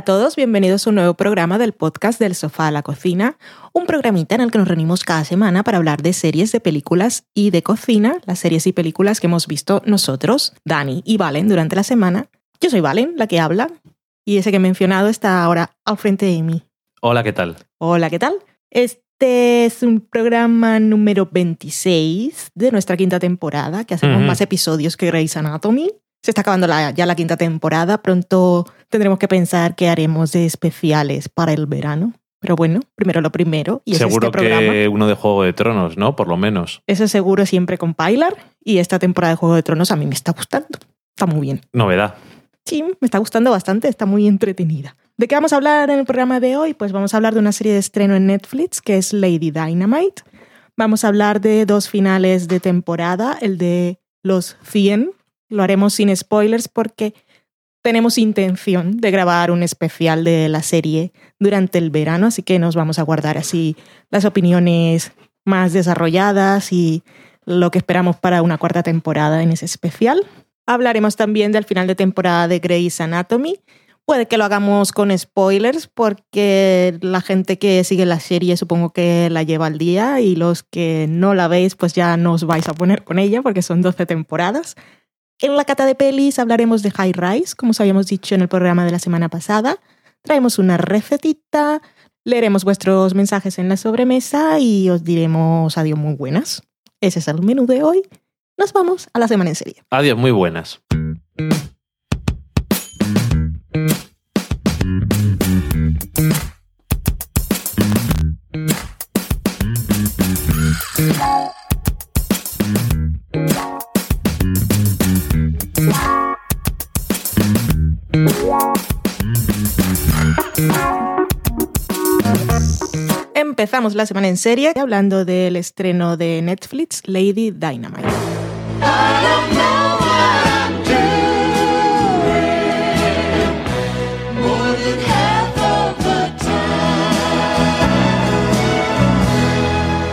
Hola a todos, bienvenidos a un nuevo programa del podcast del sofá a la cocina, un programita en el que nos reunimos cada semana para hablar de series, de películas y de cocina, las series y películas que hemos visto nosotros, Dani y Valen, durante la semana. Yo soy Valen, la que habla, y ese que he mencionado está ahora al frente de mí. Hola, ¿qué tal? Hola, ¿qué tal? Este es un programa número 26 de nuestra quinta temporada, que hacemos más episodios que Grey's Anatomy. Se está acabando la- ya la quinta temporada, pronto tendremos que pensar qué haremos de especiales para el verano. Pero bueno, primero lo primero, y es Seguro este programa. que uno de Juego de Tronos, ¿no? Por lo menos. Eso seguro siempre con Pilar, y esta temporada de Juego de Tronos a mí me está gustando. Está muy bien. Novedad. Sí, me está gustando bastante, está muy entretenida. ¿De qué vamos a hablar en el programa de hoy? Pues vamos a hablar de una serie de estreno en Netflix que es Lady Dynamite. Vamos a hablar de dos finales de temporada, el de los 100. Lo haremos sin spoilers porque tenemos intención de grabar un especial de la serie durante el verano, así que nos vamos a guardar así las opiniones más desarrolladas y lo que esperamos para una cuarta temporada en ese especial. Hablaremos también del final de temporada de Grey's Anatomy. Puede que lo hagamos con spoilers porque la gente que sigue la serie supongo que la lleva al día y los que no la veis pues ya no os vais a poner con ella porque son 12 temporadas. En la cata de pelis hablaremos de High Rise, como os habíamos dicho en el programa de la semana pasada. Traemos una recetita, leeremos vuestros mensajes en la sobremesa y os diremos adiós muy buenas. Ese es el menú de hoy. Nos vamos a la semana en serie. Adiós, muy buenas. La semana en serie hablando del estreno de Netflix Lady Dynamite.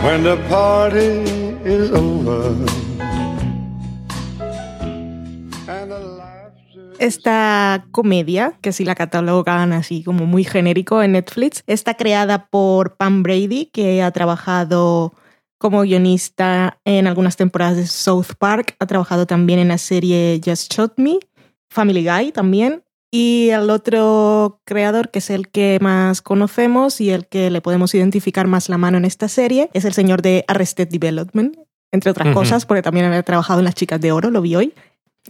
when the party is over Esta comedia, que si la catalogan así como muy genérico en Netflix, está creada por Pam Brady, que ha trabajado como guionista en algunas temporadas de South Park, ha trabajado también en la serie Just Shot Me, Family Guy también, y el otro creador, que es el que más conocemos y el que le podemos identificar más la mano en esta serie, es el señor de Arrested Development, entre otras cosas, porque también había trabajado en Las Chicas de Oro, lo vi hoy.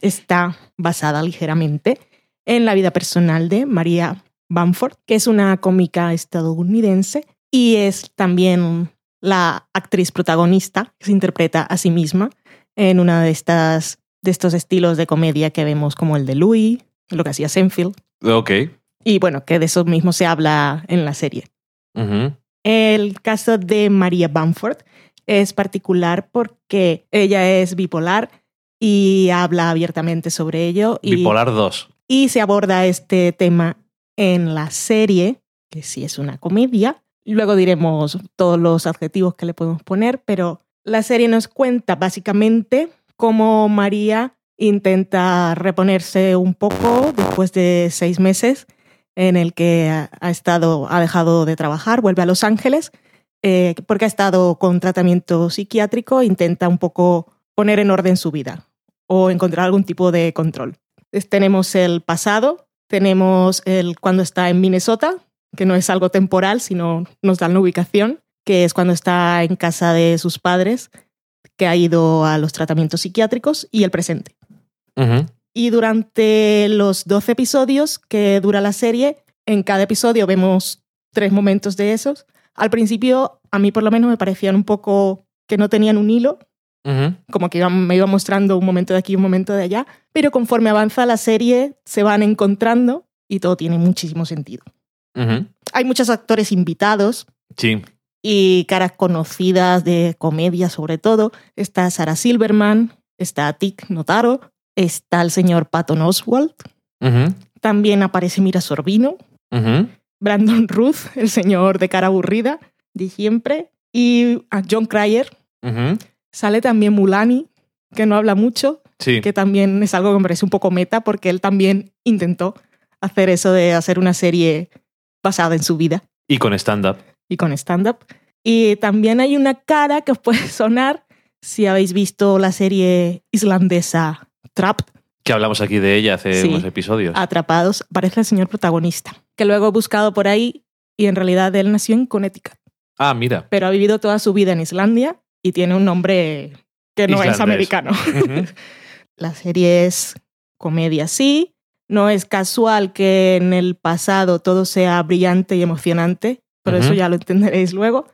Está basada ligeramente en la vida personal de María Bamford, que es una cómica estadounidense y es también la actriz protagonista que se interpreta a sí misma en una de estas de estos estilos de comedia que vemos como el de Louis, lo que hacía Senfield Ok. y bueno, que de eso mismo se habla en la serie. El caso de María Bamford es particular porque ella es bipolar y habla abiertamente sobre ello y, Bipolar 2. y se aborda este tema en la serie, que sí es una comedia. Luego diremos todos los adjetivos que le podemos poner, pero la serie nos cuenta básicamente cómo María intenta reponerse un poco después de seis meses en el que ha estado, ha dejado de trabajar, vuelve a Los Ángeles, eh, porque ha estado con tratamiento psiquiátrico, intenta un poco poner en orden su vida o encontrar algún tipo de control. Tenemos el pasado, tenemos el cuando está en Minnesota, que no es algo temporal, sino nos dan la ubicación, que es cuando está en casa de sus padres, que ha ido a los tratamientos psiquiátricos, y el presente. Y durante los 12 episodios que dura la serie, en cada episodio vemos tres momentos de esos. Al principio, a mí por lo menos me parecían un poco que no tenían un hilo, Como que iban- me iba mostrando un momento de aquí, un momento de allá, pero conforme avanza la serie se van encontrando y todo tiene muchísimo sentido. Hay muchos actores invitados Sí. y caras conocidas de comedia sobre todo. Está Sarah Silverman, está Tic Notaro, está el señor Patton Oswalt, Ujú. también aparece Mira Sorbino. Brandon Ruth, el señor de cara aburrida de siempre, y a John Cryer. Sale también Mulani, que no habla mucho, Sí. que también es algo que me parece un poco meta porque él también intentó hacer eso de hacer una serie basada en su vida Y con stand-up. y con stand-up. Y también hay una cara que os puede sonar si habéis visto la serie islandesa Trapped, Que hablamos aquí de ella hace Sí. unos episodios. Atrapados, aparece el señor protagonista, que luego he buscado por ahí y en realidad él nació en Connecticut, Ah, mira. pero ha vivido toda su vida en Islandia y tiene un nombre que no es americano. La serie es comedia, sí. No es casual que en el pasado todo sea brillante y emocionante, pero eso ya lo entenderéis luego.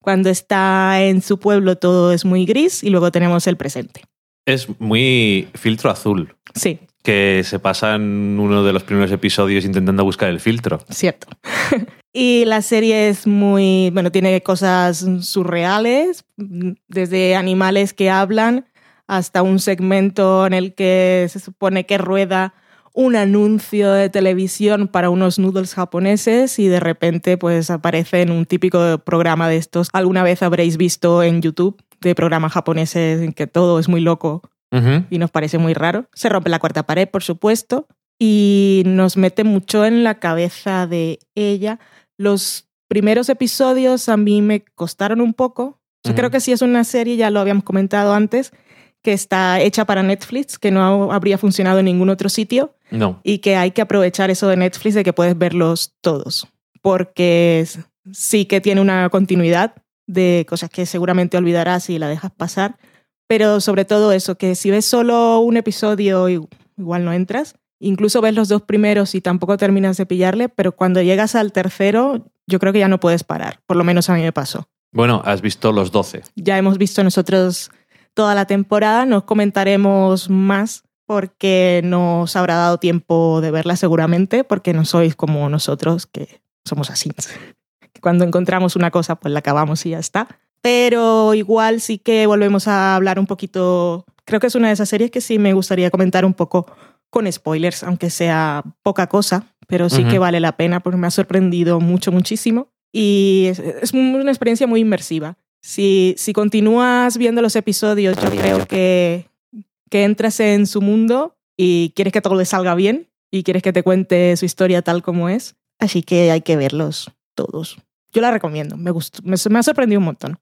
Cuando está en su pueblo todo es muy gris y luego tenemos el presente. Es muy filtro azul. Sí, Que se pasa en uno de los primeros episodios intentando buscar el filtro. cierto. y la serie es muy, bueno, tiene cosas surreales, desde animales que hablan hasta un segmento en el que se supone que rueda un anuncio de televisión para unos noodles japoneses y de repente pues aparece en un típico programa de estos. Alguna vez habréis visto en YouTube de programas japoneses en que todo es muy loco y nos parece muy raro. Se rompe la cuarta pared, por supuesto, y nos mete mucho en la cabeza de ella. Los primeros episodios a mí me costaron un poco. Yo creo que sí es una serie, ya lo habíamos comentado antes, que está hecha para Netflix, que no habría funcionado en ningún otro sitio. No. y que hay que aprovechar eso de Netflix de que puedes verlos todos, porque sí que tiene una continuidad de cosas que seguramente olvidarás si la dejas pasar, pero sobre todo eso, que si ves solo un episodio igual no entras, incluso ves los dos primeros y tampoco terminas de pillarle, pero cuando llegas al tercero yo creo que ya no puedes parar, por lo menos a mí me pasó. Bueno, has visto los 12. Ya hemos visto nosotros toda la temporada, nos comentaremos más porque nos habrá dado tiempo de verla seguramente, porque no sois como nosotros, que somos así. Cuando encontramos una cosa, pues la acabamos y ya está. Pero igual sí que volvemos a hablar un poquito, creo que es una de esas series que sí me gustaría comentar un poco con spoilers, aunque sea poca cosa, pero sí que vale la pena porque me ha sorprendido mucho, muchísimo. Y es, es una experiencia muy inmersiva. Si, si continúas viendo los episodios, yo creo que, que entras en su mundo y quieres que todo le salga bien y quieres que te cuente su historia tal como es. Así que hay que verlos todos. Yo la recomiendo, me gustó, me, me ha sorprendido un montón.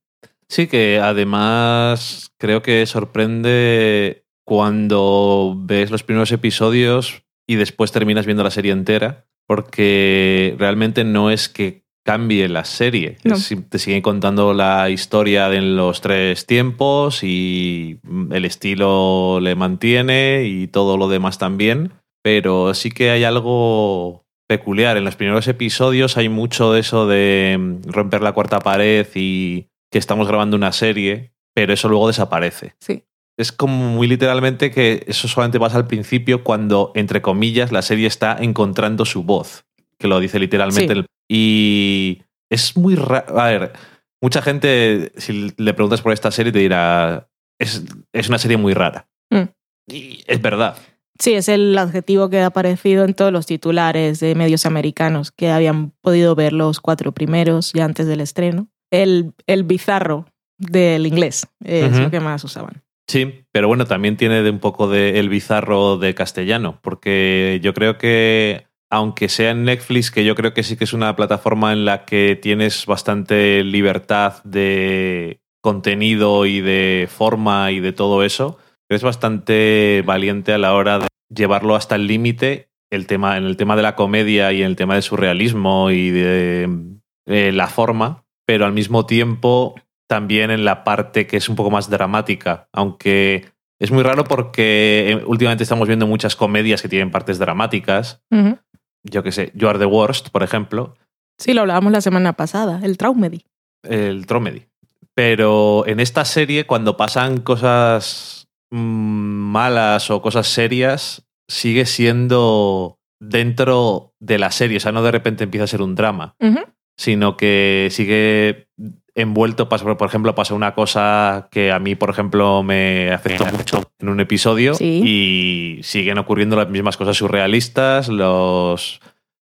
Sí, que además creo que sorprende cuando ves los primeros episodios y después terminas viendo la serie entera, porque realmente no es que cambie la serie, No. Es- te siguen contando la historia de los tres tiempos y el estilo le mantiene y todo lo demás también, pero sí que hay algo peculiar. En los primeros episodios hay mucho de eso de mm, romper la cuarta pared y que estamos grabando una serie, pero eso luego desaparece. Sí. Es como muy literalmente que eso solamente pasa al principio cuando, entre comillas, la serie está encontrando su voz, que lo dice literalmente. Sí. el- Y es muy raro. A ver, mucha gente, si le preguntas por esta serie, te dirá, es, es una serie muy rara. Mm. Y es verdad. Sí, es el adjetivo que ha aparecido en todos los titulares de medios americanos que habían podido ver los cuatro primeros ya antes del estreno. El, el bizarro del inglés es lo que más usaban. Sí, pero bueno, también tiene un poco de el bizarro de castellano, porque yo creo que, aunque sea en Netflix, que yo creo que sí que es una plataforma en la que tienes bastante libertad de contenido y de forma y de todo eso, es bastante valiente a la hora de llevarlo hasta el límite el tema, en el tema de la comedia y en el tema del surrealismo y de eh, la forma, pero al mismo tiempo también en la parte que es un poco más dramática, aunque es muy raro porque eh, últimamente estamos viendo muchas comedias que tienen partes dramáticas. Yo que sé, You Are the Worst, por ejemplo, Sí, lo hablábamos la semana pasada, el Traumedy. el Tromedy. Pero en esta serie, cuando pasan cosas mm, malas o cosas serias, sigue siendo dentro de la serie. O sea, no de repente empieza a ser un drama. Sino que sigue envuelto. Pasa- Por ejemplo, pasa una cosa que a mí, por ejemplo, me afectó mucho en un episodio Sí. y siguen ocurriendo las mismas cosas surrealistas, los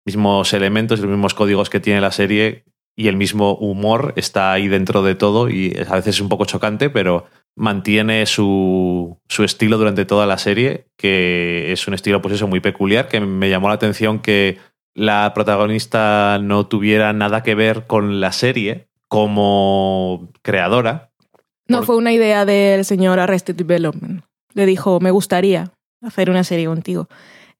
mismos elementos y los mismos códigos que tiene la serie y el mismo humor está ahí dentro de todo y a veces es un poco chocante, pero mantiene su, su estilo durante toda la serie, que es un estilo pues eso muy peculiar, que me llamó la atención que la protagonista no tuviera nada que ver con la serie como creadora. No, Por- fue una idea del señor Arrested Development. Le dijo, me gustaría hacer una serie contigo.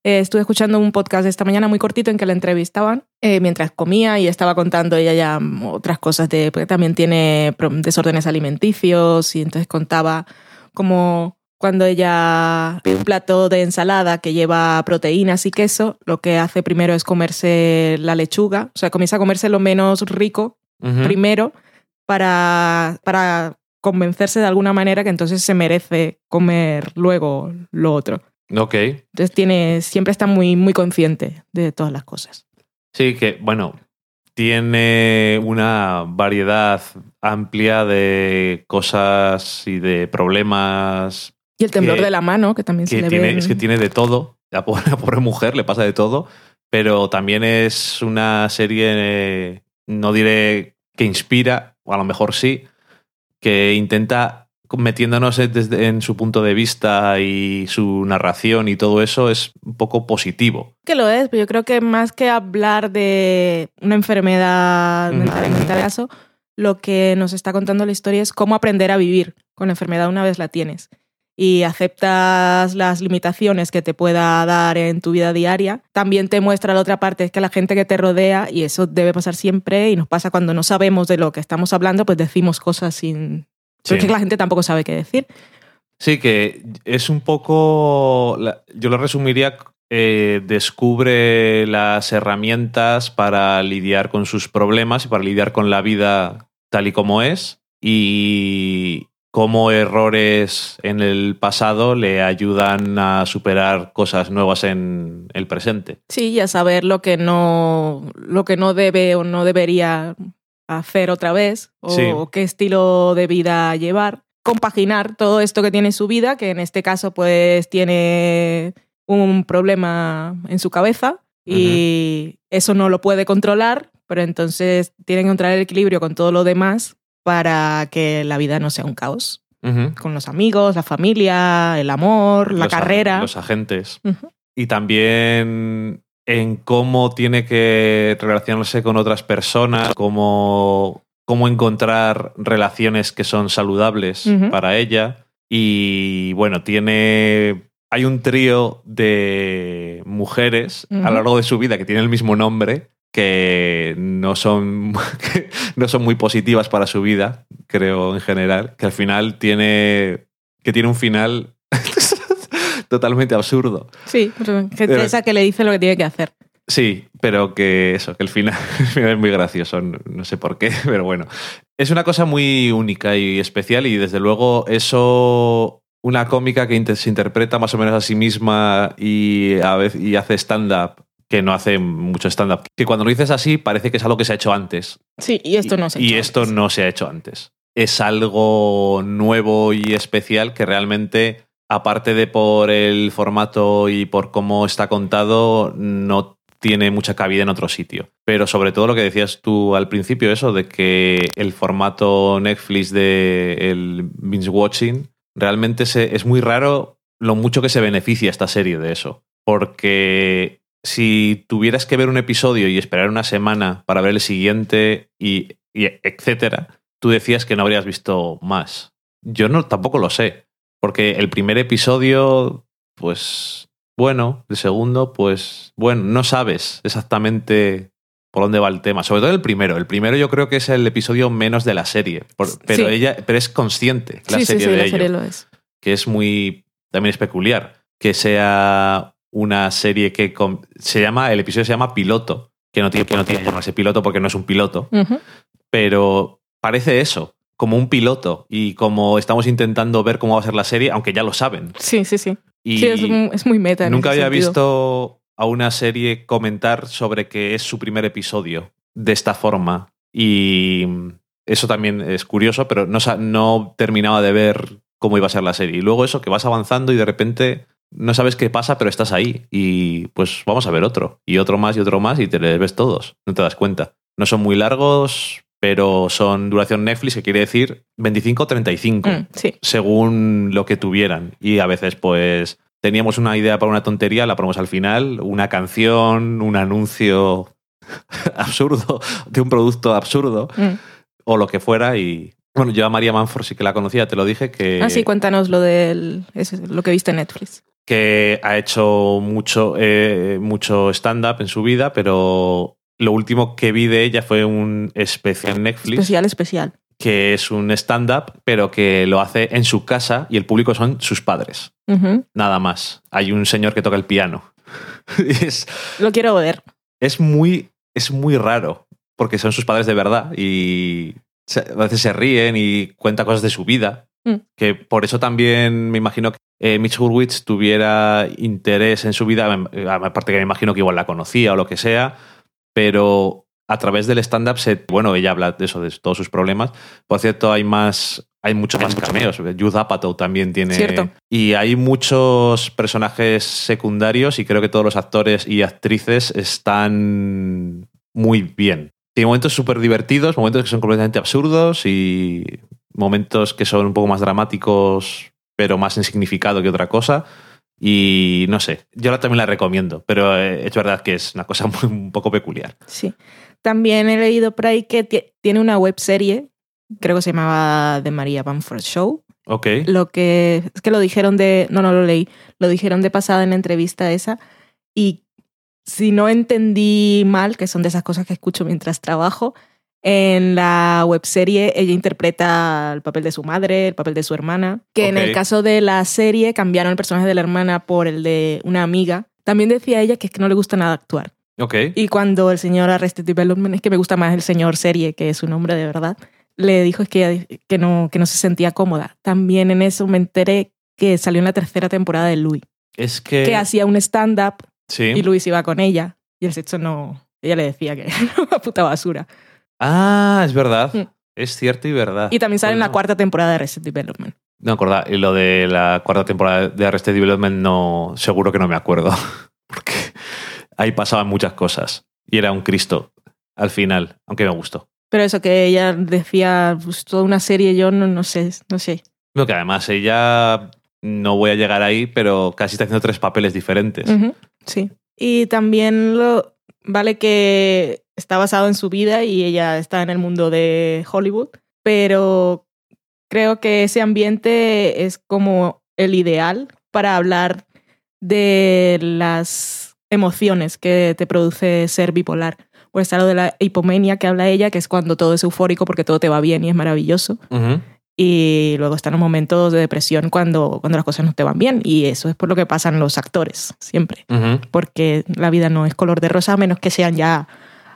Eh, estuve escuchando un podcast esta mañana muy cortito en que la entrevistaban eh, mientras comía y estaba contando ella ya otras cosas de porque también tiene desórdenes alimenticios y entonces contaba como cuando ella pide un plato de ensalada que lleva proteínas y queso, lo que hace primero es comerse la lechuga, o sea, comienza a comerse lo menos rico Primero para, para convencerse de alguna manera que entonces se merece comer luego lo otro. Ok. Entonces tiene, siempre está muy, muy consciente de todas las cosas. Sí, que bueno, tiene una variedad amplia de cosas y de problemas Y el temblor Que- de la mano, que también se le tiene, es que tiene de todo. La pobre, la pobre mujer le pasa de todo, pero también es una serie, no diré que inspira, o a lo mejor sí, que intenta metiéndonos en- desde, en su punto de vista y su narración y todo eso es un poco positivo. Que lo es, pero yo creo que más que hablar de una enfermedad mental en este caso, lo que nos está contando la historia es cómo aprender a vivir con la enfermedad una vez la tienes. Y aceptas las limitaciones que te pueda dar en tu vida diaria. También te muestra la otra parte, es que la gente que te rodea, y eso debe pasar siempre, y nos pasa cuando no sabemos de lo que estamos hablando, pues decimos cosas sin... Sí. Porque la gente tampoco sabe qué decir. Sí, que es un poco. Yo lo resumiría. eh, descubre las herramientas para lidiar con sus problemas y para lidiar con la vida tal y como es. Y cómo errores en el pasado le ayudan a superar cosas nuevas en el presente. Sí, y a saber lo que no, lo que no debe o no debería hacer otra vez, o Sí. qué estilo de vida llevar. Compaginar todo esto que tiene en su vida, que en este caso pues tiene un problema en su cabeza y eso no lo puede controlar, pero entonces tiene que encontrar el equilibrio con todo lo demás para que la vida no sea un caos. Con los amigos, la familia, el amor, la Los carrera. Los agentes. Y también en cómo tiene que relacionarse con otras personas, cómo, cómo encontrar relaciones que son saludables para ella. Y bueno, tiene. Hay un trío de mujeres a lo largo de su vida que tienen el mismo nombre, que no son, que no son muy positivas para su vida, creo en general, que al final tiene. que tiene un final totalmente absurdo. Sí, gente Pero- esa que le dice lo que tiene que hacer. Sí, pero que eso, que el final, el final es muy gracioso, no, no sé por qué, pero bueno. Es una cosa muy única y especial y desde luego eso, una cómica que se interpreta más o menos a sí misma y, a vez, y hace stand-up, que no hace mucho stand-up, que cuando lo dices así parece que es algo que se ha hecho antes. Sí, y esto no se ha Y hecho esto antes. no se ha hecho antes. Es algo nuevo y especial que realmente, aparte de por el formato y por cómo está contado, no tiene mucha cabida en otro sitio. Pero sobre todo lo que decías tú al principio, eso de que el formato Netflix de el binge watching, realmente se- es muy raro lo mucho que se beneficia esta serie de eso. Porque si tuvieras que ver un episodio y esperar una semana para ver el siguiente y, y etcétera, tú decías que no habrías visto más. Yo no tampoco lo sé, porque el primer episodio, pues bueno, el segundo, pues bueno, no sabes exactamente por dónde va el tema. Sobre todo el primero. El primero yo creo que es el episodio menos de la serie, por- pero Sí. ella, pero es consciente la sí, serie sí, de la ello serie lo es. que es muy también es peculiar que sea una serie que se llama el episodio se llama piloto que no tiene que no tiene que llamarse piloto porque no es un piloto pero parece eso como un piloto y como estamos intentando ver cómo va a ser la serie aunque ya lo saben Sí, sí, sí. y sí, es, un- es muy meta. en nunca había sentido. visto a una serie comentar sobre que es su primer episodio de esta forma y eso también es curioso, pero no, no terminaba de ver cómo iba a ser la serie. Y luego eso, que vas avanzando y de repente no sabes qué pasa, pero estás ahí. Y pues vamos a ver otro. Y otro más y otro más y te les ves todos. No te das cuenta. No son muy largos, pero son duración Netflix, que quiere decir 25 o 35, Mm, sí. según lo que tuvieran. Y a veces, pues, teníamos una idea para una tontería, la ponemos al final, una canción, un anuncio absurdo de un producto absurdo Mm. o lo que fuera y bueno, yo a María Manford sí que la conocía, te lo dije que Ah, sí, cuéntanos lo del eso lo que viste en Netflix. Que ha hecho mucho eh, mucho stand up en su vida, pero lo último que vi de ella fue un especial en Netflix Especial, especial. que es un stand up, pero que lo hace en su casa y el público son sus padres. Nada más. Hay un señor que toca el piano. es, Lo quiero ver. es muy, es muy raro, porque son sus padres de verdad y a veces se ríen y cuenta cosas de su vida. Mm. Que por eso también me imagino que eh, Mitch Hurwitz tuviera interés en su vida, eh, aparte que me imagino que igual la conocía o lo que sea, pero a través del stand-up, se, bueno, ella habla de eso, de todos sus problemas. Por cierto, hay más, hay muchos más cameos. Jude Apatow también tiene. Cierto. Y hay muchos personajes secundarios y creo que todos los actores y actrices están muy bien. Tiene momentos súper divertidos, momentos que son completamente absurdos y momentos que son un poco más dramáticos, pero más en significado que otra cosa. Y no sé, yo la- también la recomiendo, pero eh, es verdad que es una cosa muy- un poco peculiar. Sí. También he leído por ahí que ti- tiene una web serie, creo que se llamaba The Maria Bamford Show. Ok. Lo que es que lo dijeron de, no, no lo leí, lo dijeron de pasada en la entrevista esa y si no entendí mal, que son de esas cosas que escucho mientras trabajo, en la webserie ella interpreta el papel de su madre, el papel de su hermana, que en Ok. el caso de la serie cambiaron el personaje de la hermana por el de una amiga. También decía ella que es que no le gusta nada actuar. Ok. Y cuando el señor Arrested Development, es que me gusta más el señor serie, que es su nombre de verdad, le dijo es que, ella- que, no, que no se sentía cómoda. También en eso me enteré que salió en la tercera temporada de Louis, Es que. que hacía un stand-up Sí. y Louis iba con ella y el sexo no... Ella le decía que era una puta basura. Ah, es verdad. Mm. Es cierto y verdad. Y también sale en la Bueno, cuarta temporada de Arrested Development. No acordaba. Y lo de la cuarta temporada de Arrested Development, no, seguro que no me acuerdo. Porque ahí pasaban muchas cosas. Y era un Cristo al final, aunque me gustó. Pero eso que ella decía, pues toda una serie, yo no, no sé, no sé. Lo que además ella no voy a llegar ahí, pero casi está haciendo tres papeles diferentes. Sí. Y también lo vale que está basado en su vida y ella está en el mundo de Hollywood, pero creo que ese ambiente es como el ideal para hablar de las emociones que te produce ser bipolar. Pues está lo de la hipomenia que habla ella, que es cuando todo es eufórico porque todo te va bien y es maravilloso. Y luego están los momentos de depresión cuando, cuando las cosas no te van bien. Y eso es por lo que pasan los actores, siempre. Porque la vida no es color de rosa, a menos que sean ya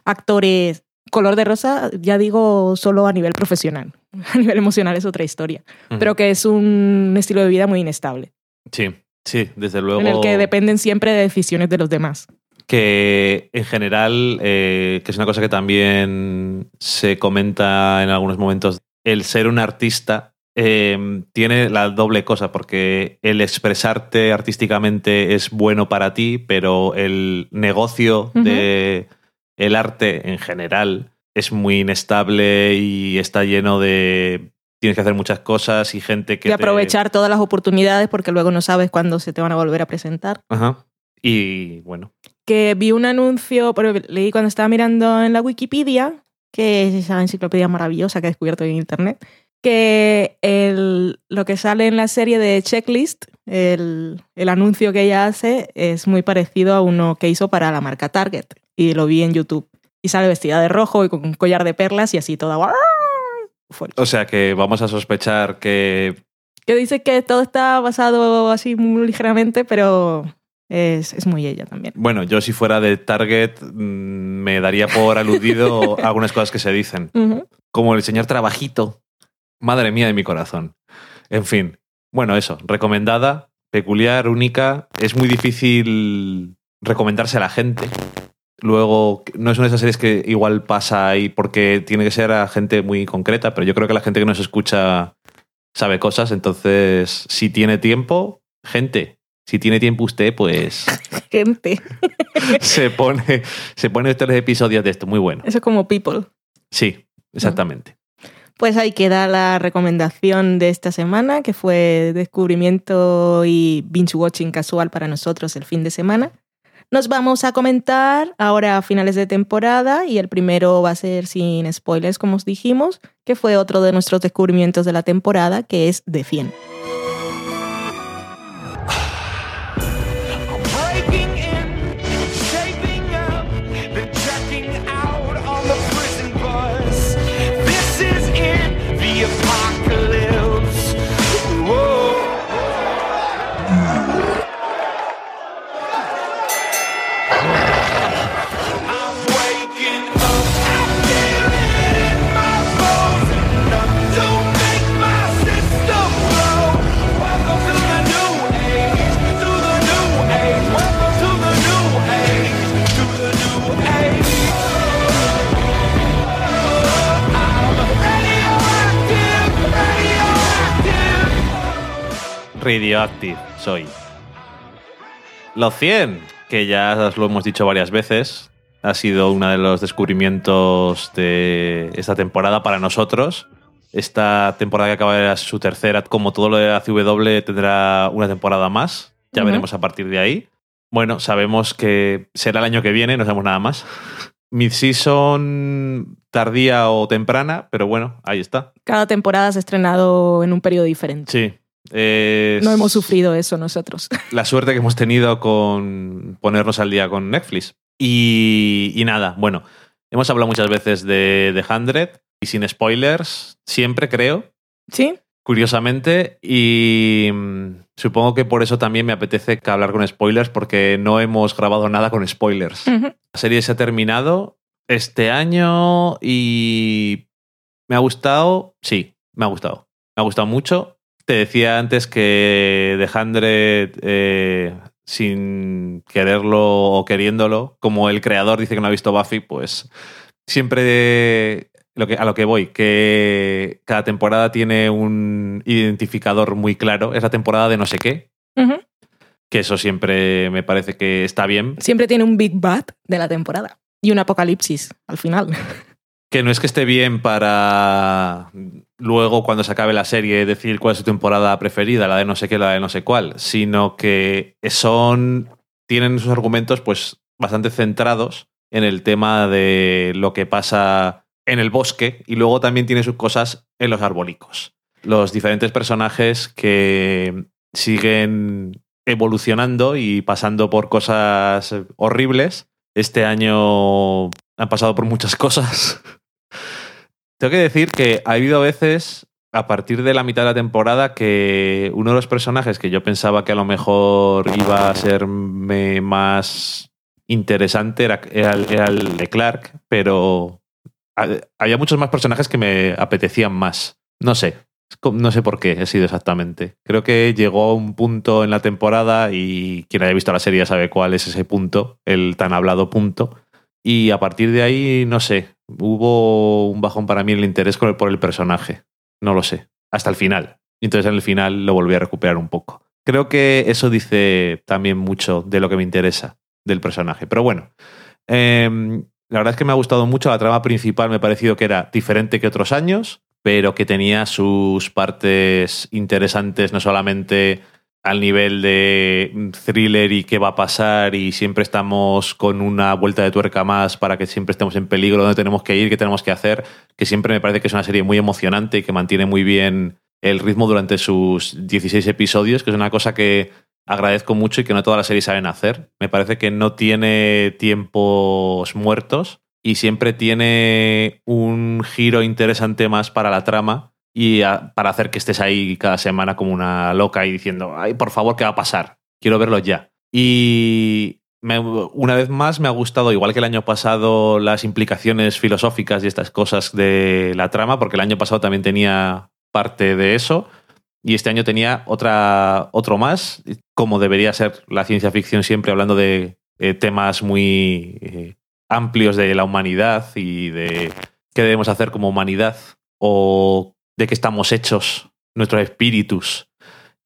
actores. Color de rosa, ya digo, solo a nivel profesional. A nivel emocional es otra historia. Pero que es un estilo de vida muy inestable, Sí, sí, desde luego. en el que dependen siempre de decisiones de los demás. que en general, eh, que es una cosa que también se comenta en algunos momentos, el ser un artista eh, tiene la doble cosa, porque el expresarte artísticamente es bueno para ti, pero el negocio de el arte en general es muy inestable y está lleno de... Tienes que hacer muchas cosas y gente que... te- aprovechar todas las oportunidades porque luego no sabes cuándo se te van a volver a presentar. Ajá. Y bueno, que vi un anuncio, pero leí cuando estaba mirando en la Wikipedia, que es esa enciclopedia maravillosa que he descubierto en internet, que el, lo que sale en la serie de Checklist, el, el anuncio que ella hace, es muy parecido a uno que hizo para la marca Target. Y lo vi en YouTube. Y sale vestida de rojo y con un collar de perlas y así toda... fuerte. o sea que vamos a sospechar que Que dice que todo está basado así muy ligeramente, pero es, es muy ella también. Bueno, yo si fuera de Target mm, me daría por aludido algunas cosas que se dicen. Como el señor Trabajito. Madre mía de mi corazón. En fin. Bueno, eso. Recomendada, peculiar, única. Es muy difícil recomendarse a la gente. Luego, no es una de esas series que igual pasa ahí porque tiene que ser a gente muy concreta, pero yo creo que la gente que nos escucha sabe cosas. Entonces, si tiene tiempo, gente, si tiene tiempo usted, pues Gente. se pone, se pone tres episodios de esto, muy bueno. Eso es como People. Sí, exactamente. Pues ahí queda la recomendación de esta semana, que fue descubrimiento y binge watching casual para nosotros el fin de semana. Nos vamos a comentar ahora a finales de temporada y el primero va a ser sin spoilers, como os dijimos, que fue otro de nuestros descubrimientos de la temporada, que es de 100. Radioactive. Soy. Los 100, que ya os lo hemos dicho varias veces, ha sido uno de los descubrimientos de esta temporada para nosotros. Esta temporada que acaba de su tercera, como todo lo de la CW, tendrá una temporada más. Ya veremos a partir de ahí. Bueno, sabemos que será el año que viene, no sabemos nada más. Mid-season tardía o temprana, pero bueno, ahí está. Cada temporada se ha estrenado en un periodo diferente. Sí. No hemos sufrido eso nosotros. la suerte que hemos tenido con ponernos al día con Netflix. Y, y nada, bueno, hemos hablado muchas veces de The Hundred y sin spoilers, siempre creo, ¿Sí? curiosamente, y mm, supongo que por eso también me apetece hablar con spoilers, porque no hemos grabado nada con spoilers. La serie se ha terminado este año y me ha gustado, sí, me ha gustado. Me ha gustado mucho. Te decía antes que The Hundred, eh, sin quererlo o queriéndolo, como el creador dice que no ha visto Buffy, pues siempre lo que, a lo que voy, que cada temporada tiene un identificador muy claro. Es la temporada de no sé qué, que eso siempre me parece que está bien. Siempre tiene un Big Bad de la temporada. Y un apocalipsis al final. Que no es que esté bien para luego, cuando se acabe la serie, decir cuál es su temporada preferida, la de no sé qué, la de no sé cuál, sino que son. tienen sus argumentos, pues, bastante centrados en el tema de lo que pasa en el bosque y luego también tiene sus cosas en los arbolicos. Los diferentes personajes que siguen evolucionando y pasando por cosas horribles. Este año han pasado por muchas cosas. Tengo que decir que ha habido veces, a partir de la mitad de la temporada, que uno de los personajes que yo pensaba que a lo mejor iba a serme más interesante era, el- de Clark, pero ha- había muchos más personajes que me apetecían más. No sé, no sé por qué ha sido exactamente. Creo que llegó un punto en la temporada y quien haya visto la serie sabe cuál es ese punto, el tan hablado punto. Y a partir de ahí, no sé, hubo un bajón para mí en el interés por el personaje. No lo sé. Hasta el final. Entonces en el final lo volví a recuperar un poco. Creo que eso dice también mucho de lo que me interesa del personaje. Pero bueno, em, la verdad es que me ha gustado mucho. La trama principal me ha parecido que era diferente que otros años, pero que tenía sus partes interesantes, no solamente al nivel de thriller y qué va a pasar y siempre estamos con una vuelta de tuerca más para que siempre estemos en peligro, dónde tenemos que ir, qué tenemos que hacer, que siempre me parece que es una serie muy emocionante y que mantiene muy bien el ritmo durante sus 16 episodios, que es una cosa que agradezco mucho y que no todas las series saben hacer. Me parece que no tiene tiempos muertos y siempre tiene un giro interesante más para la trama y para hacer que estés ahí cada semana como una loca y diciendo, ay, por favor, ¿qué va a pasar? Quiero verlo ya. Y una vez más me ha gustado, igual que el año pasado, las implicaciones filosóficas y estas cosas de la trama, porque el año pasado también tenía parte de eso. Y este año tenía otra, otro más, como debería ser la ciencia ficción siempre hablando de eh, temas muy eh, amplios de la humanidad y de qué debemos hacer como humanidad o de qué estamos hechos, nuestros espíritus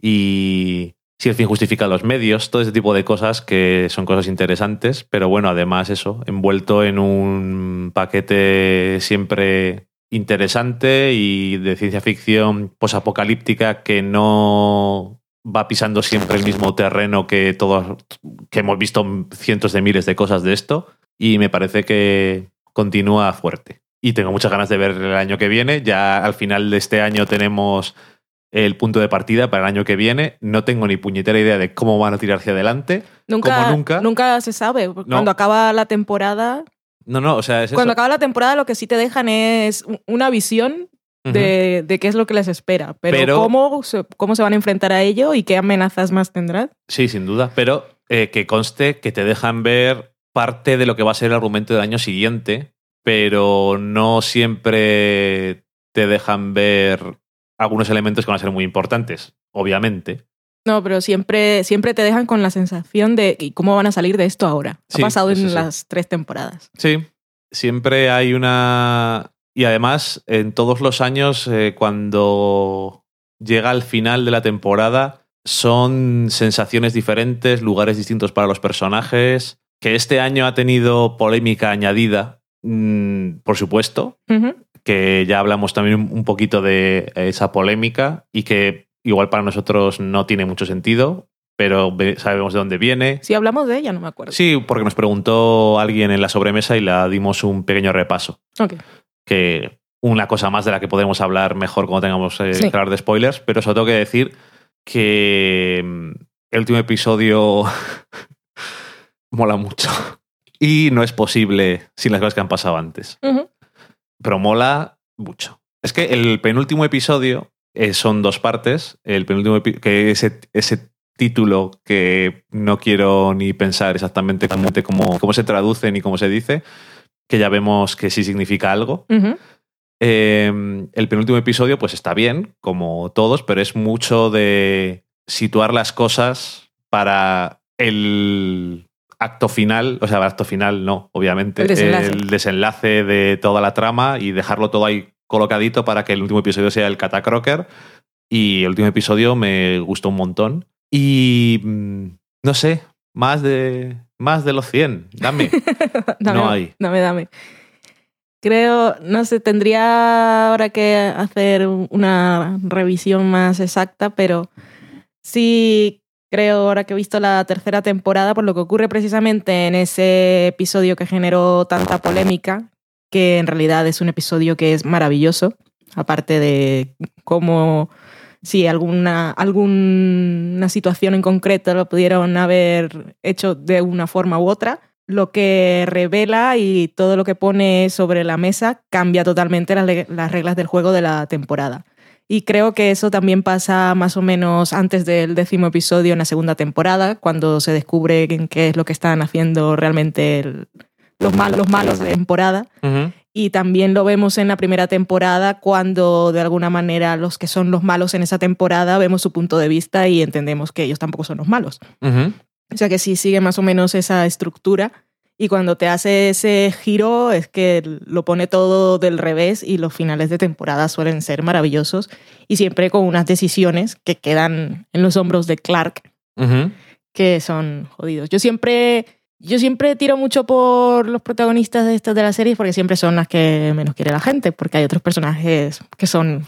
y si el fin justifica los medios, todo ese tipo de cosas que son cosas interesantes, pero bueno, además eso, envuelto en un paquete siempre interesante y de ciencia ficción posapocalíptica que no va pisando siempre el mismo terreno que todos que hemos visto cientos de miles de cosas de esto y me parece que continúa fuerte. Y tengo muchas ganas de ver el año que viene. Ya al final de este año tenemos el punto de partida para el año que viene. No tengo ni puñetera idea de cómo van a tirar hacia adelante. Nunca, Como nunca. nunca se sabe. Cuando acaba la temporada, No, no, o sea, es eso. cuando acaba la temporada lo que sí te dejan es una visión de, de qué es lo que les espera. Pero, Pero- ¿cómo, se, cómo se van a enfrentar a ello y qué amenazas más tendrán. Sí, sin duda. Pero eh, que conste que te dejan ver parte de lo que va a ser el argumento del año siguiente, pero no siempre te dejan ver algunos elementos que van a ser muy importantes, obviamente. No, pero siempre, siempre te dejan con la sensación de ¿y cómo van a salir de esto ahora. Sí, ha pasado en sí. las tres temporadas. Sí, siempre hay una... Y además, en todos los años, eh, cuando llega al final de la temporada, son sensaciones diferentes, lugares distintos para los personajes, que este año ha tenido polémica añadida, mm, por supuesto, que ya hablamos también un- poquito de esa polémica y que igual para nosotros no tiene mucho sentido, pero sabemos de dónde viene. Si hablamos de ella, no me acuerdo. Sí, porque nos preguntó alguien en la sobremesa y la dimos un pequeño repaso. Ok. Que una cosa más de la que podremos hablar mejor cuando tengamos eh, Sí. que hablar de spoilers, pero solo tengo que decir que mm, el último episodio mola mucho. Y no es posible sin las cosas que han pasado antes. Ujú. Pero mola mucho. Es que el penúltimo episodio eh, son dos partes. El penúltimo que ese, ese título que no quiero ni pensar exactamente cómo, cómo, cómo se traduce ni cómo se dice, que ya vemos que sí significa algo. Eh, el penúltimo episodio, pues está bien, como todos, pero es mucho de situar las cosas para el acto final, o sea, acto final no, obviamente, El desenlace. el desenlace de toda la trama y dejarlo todo ahí colocadito para que el último episodio sea el Catacroker. Y el último episodio me gustó un montón. Y mm, no sé, más de, más de los 100, dame. dame, No hay. Dame, dame. Creo, no sé, tendría ahora que hacer una revisión más exacta, pero sí creo ahora que he visto la tercera temporada, por lo que ocurre precisamente en ese episodio que generó tanta polémica, que en realidad es un episodio que es maravilloso, aparte de cómo si alguna, alguna situación en concreto lo pudieron haber hecho de una forma u otra, lo que revela y todo lo que pone sobre la mesa cambia totalmente las, las reglas del juego de la temporada. Y creo que eso también pasa más o menos antes del décimo episodio en la segunda temporada, cuando se descubre qué es lo que están haciendo realmente el- los, mal- los malos de temporada. Ujú. Y también lo vemos en la primera temporada cuando de alguna manera los que son los malos en esa temporada vemos su punto de vista y entendemos que ellos tampoco son los malos. Ujú. O sea que sí sigue más o menos esa estructura y cuando te hace ese giro es que lo pone todo del revés y los finales de temporada suelen ser maravillosos y siempre con unas decisiones que quedan en los hombros de Clark que son jodidos. Yo siempre, yo siempre tiro mucho por los protagonistas de estas de las series porque siempre son las que menos quiere la gente, porque hay otros personajes que son,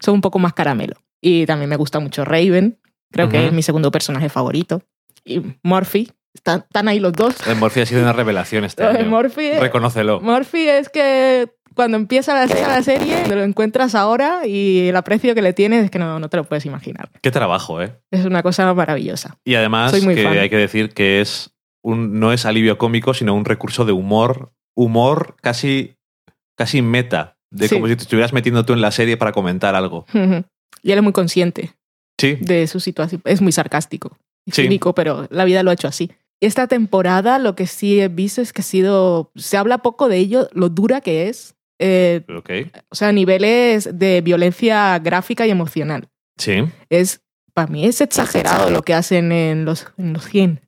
son un poco más caramelo. Y también me gusta mucho Raven, creo que es mi segundo personaje favorito. Y Murphy, están, están ahí los dos. El Morphy ha sido una revelación este año. Murphy, Reconócelo. Murphy es que cuando empieza la, la serie, te lo encuentras ahora y el aprecio que le tienes es que no, no te lo puedes imaginar. Qué trabajo, ¿eh? Es una cosa maravillosa. Y además Soy muy que fan. hay que decir que es un, no es alivio cómico, sino un recurso de humor, humor casi, casi meta, de Sí. como si te estuvieras metiendo tú en la serie para comentar algo. y él es muy consciente Sí, de su situación. Es muy sarcástico y Sí. cínico, pero la vida lo ha hecho así. Esta temporada lo que sí he visto es que ha sido, se habla poco de ello, lo dura que es, eh, ok. o sea, niveles de violencia gráfica y emocional. Sí. Es, para mí es exagerado lo que hacen en los, en los 100.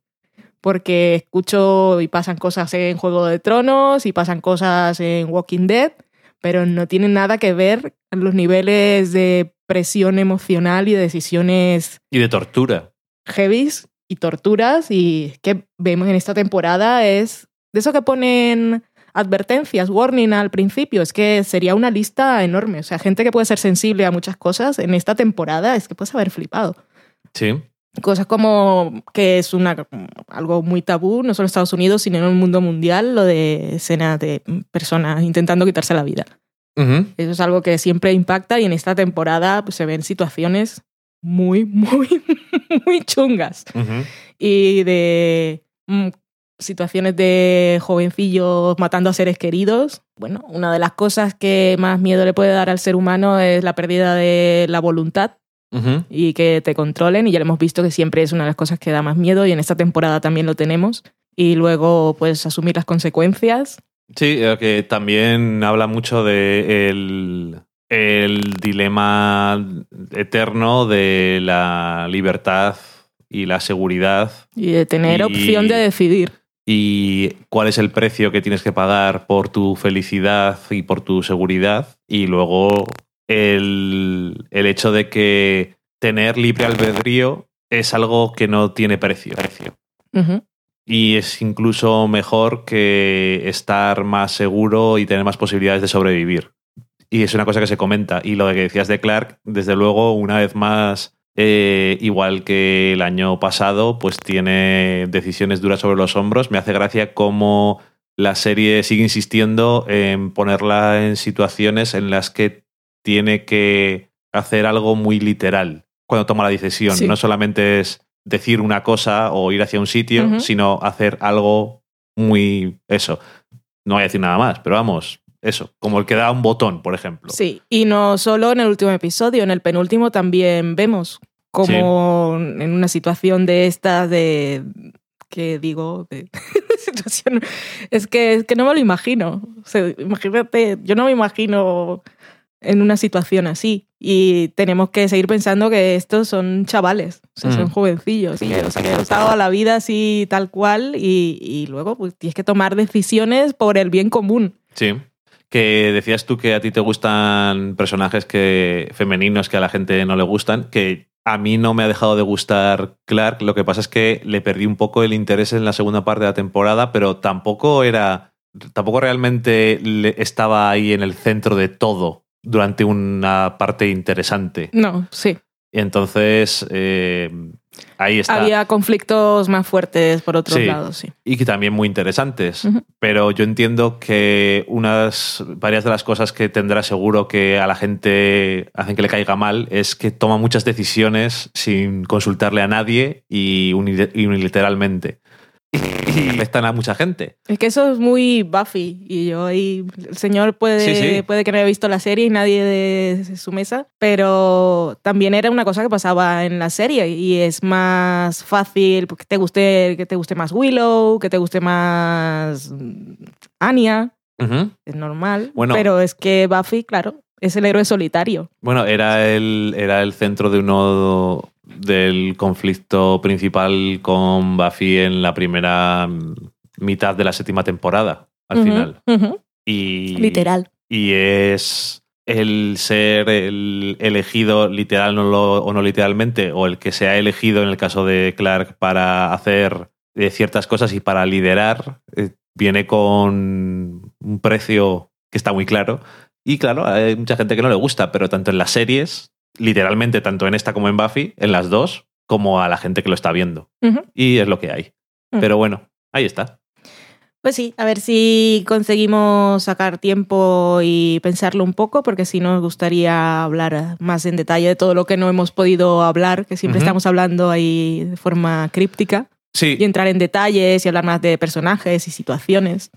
Porque escucho y pasan cosas en Juego de Tronos y pasan cosas en Walking Dead, pero no tienen nada que ver los niveles de presión emocional y de decisiones Y de tortura. heavies y torturas y que vemos en esta temporada es de eso que ponen advertencias, warning al principio. Es que sería una lista enorme. O sea, gente que puede ser sensible a muchas cosas en esta temporada es que puedes haber flipado. Sí. Cosas como que es una, algo muy tabú, no solo en Estados Unidos, sino en el mundo mundial, lo de escenas de personas intentando quitarse la vida. Eso es algo que siempre impacta y en esta temporada pues, se ven situaciones muy, muy, muy chungas. Y de mm, situaciones de jovencillos matando a seres queridos. Bueno, una de las cosas que más miedo le puede dar al ser humano es la pérdida de la voluntad y que te controlen. Y ya lo hemos visto que siempre es una de las cosas que da más miedo y en esta temporada también lo tenemos. Y luego, pues, asumir las consecuencias. Sí, eh, que también habla mucho de el, el dilema eterno de la libertad y la seguridad Y de tener Y- opción de decidir. y cuál es el precio que tienes que pagar por tu felicidad y por tu seguridad y luego el, el hecho de que tener libre albedrío es algo que no tiene precio. Y es incluso mejor que estar más seguro y tener más posibilidades de sobrevivir. Y es una cosa que se comenta. Y lo de que decías de Clark, desde luego, una vez más, eh, igual que el año pasado, pues tiene decisiones duras sobre los hombros. Me hace gracia cómo la serie sigue insistiendo en ponerla en situaciones en las que tiene que hacer algo muy literal cuando toma la decisión. Sí. No solamente es decir una cosa o ir hacia un sitio, sino hacer algo muy eso. No voy a decir nada más, pero vamos, eso, como el que da un botón, por ejemplo. Sí, y no solo en el último episodio, en el penúltimo también vemos como en una situación de esta de que digo de situación es que es que no me lo imagino. O sea, imagínate, yo no me imagino en una situación así y tenemos que seguir pensando que estos son chavales, o sea, son Mm. jovencillos, y, o sea, que han estado a la vida así tal cual y, y luego pues tienes que tomar decisiones por el bien común. Sí. Que decías tú que a ti te gustan personajes que femeninos que a la gente no le gustan, que a mí no me ha dejado de gustar Clark, lo que pasa es que le perdí un poco el interés en la segunda parte de la temporada, pero tampoco era tampoco realmente estaba ahí en el centro de todo durante una parte interesante. No, sí. Entonces eh, ahí está. Había conflictos más fuertes por otros Sí. lados, sí. y que también muy interesantes. Pero yo entiendo que unas varias de las cosas que tendrá seguro que a la gente hacen que le caiga mal es que toma muchas decisiones sin consultarle a nadie y unilateralmente. Y afectan a mucha gente. Es que eso es muy Buffy y yo ahí el señor puede, Sí, sí. puede que no haya visto la serie y nadie de su mesa, pero también era una cosa que pasaba en la serie y es más fácil que te guste que te guste más Willow, que te guste más Anya, es normal, Bueno. pero es que Buffy, claro, es el héroe solitario. Bueno, era el, era el centro de uno del conflicto principal con Buffy en la primera mitad de la séptima temporada, al final. Y, Literal. y es el ser el elegido literal no lo- o no literalmente, o el que se ha elegido en el caso de Clark para hacer eh, ciertas cosas y para liderar, eh, viene con un precio que está muy claro. Y claro, hay mucha gente que no le gusta, pero tanto en las series, literalmente, tanto en esta como en Buffy, en las dos, como a la gente que lo está viendo. Y es lo que hay. Pero bueno, ahí está. Pues sí, a ver si conseguimos sacar tiempo y pensarlo un poco, porque si nos gustaría hablar más en detalle de todo lo que no hemos podido hablar, que siempre estamos hablando ahí de forma críptica, Sí, y entrar en detalles y hablar más de personajes y situaciones.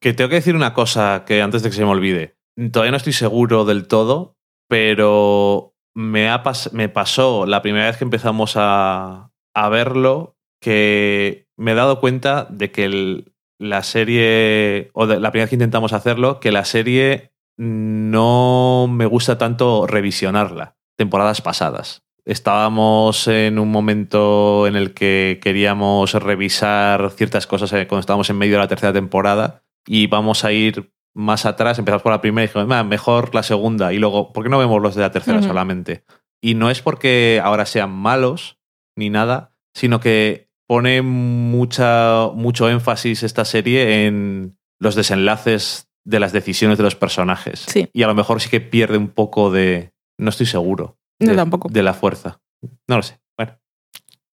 Que tengo que decir una cosa que antes de que se me olvide. Todavía no estoy seguro del todo, pero me, ha pas- me pasó la primera vez que empezamos a, a verlo que me he dado cuenta de que la serie, o de la primera vez que intentamos hacerlo, que la serie no me gusta tanto revisionarla, temporadas pasadas. Estábamos en un momento en el que queríamos revisar ciertas cosas eh, cuando estábamos en medio de la tercera temporada y vamos a ir más atrás. Empezamos por la primera y dijimos, "Ah, mejor la segunda. Y luego, ¿por qué no vemos los de la tercera solamente? Y no es porque ahora sean malos ni nada, sino que pone mucha, mucho énfasis esta serie en, los desenlaces de las decisiones de los personajes. Sí. Y a lo mejor sí que pierde un poco de. No estoy seguro. De, tampoco. De la fuerza. No lo sé. Bueno,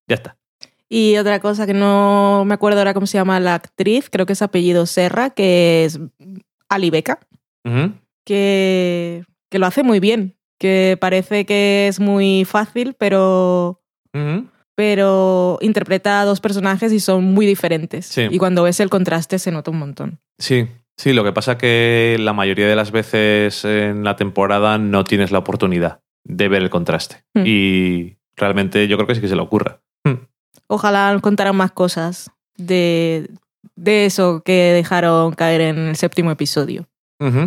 ya está. Y otra cosa que no me acuerdo ahora cómo se llama la actriz, creo que es apellido Serra, que es Ali Beca, que, que lo hace muy bien, que parece que es muy fácil, pero, pero interpreta a dos personajes y son muy diferentes. Sí. Y cuando ves el contraste se nota un montón. Sí, sí, lo que pasa que la mayoría de las veces en la temporada no tienes la oportunidad de ver el contraste. Hmm. Y realmente yo creo que sí que se le ocurra. Hmm. Ojalá contaran más cosas de, de eso que dejaron caer en el séptimo episodio,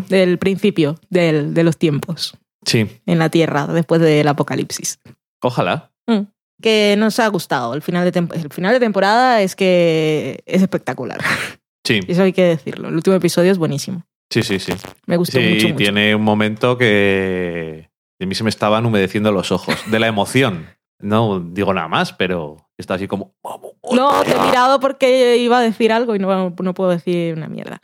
del principio del- de los tiempos Sí, en la Tierra después del apocalipsis. ojalá. Mm. Que nos ha gustado. El final, de el final de temporada es que es espectacular. Sí, Eso hay que decirlo. El último episodio es buenísimo. sí, sí, sí. Me gustó Sí, mucho, mucho. tiene un momento que a mí se me estaban humedeciendo los ojos de la emoción. No digo nada más, pero está así como... No, te he mirado porque iba a decir algo y no, no puedo decir una mierda.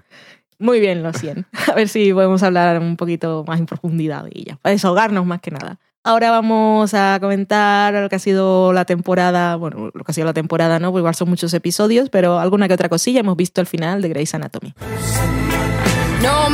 Muy bien, lo siento. A ver si podemos hablar un poquito más en profundidad y ya. Para desahogarnos más que nada. Ahora vamos a comentar lo que ha sido la temporada, bueno, lo que ha sido la temporada, ¿no? Porque igual son muchos episodios, pero alguna que otra cosilla hemos visto al final de Grey's Anatomy. No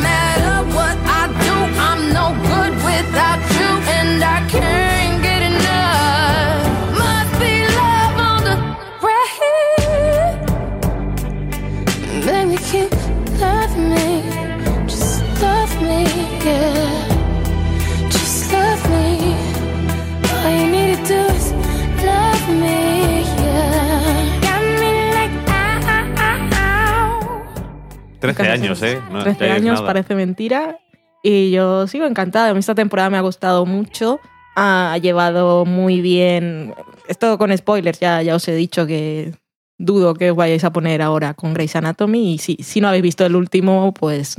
13 Nunca años, ¿eh? No, 13 ya es años parece mentira. Y yo sigo encantada. Esta temporada me ha gustado mucho. Ha llevado muy bien. Esto con spoilers, ya, ya os he dicho que dudo que os vayáis a poner ahora con Grey's Anatomy. Y si, si no habéis visto el último, pues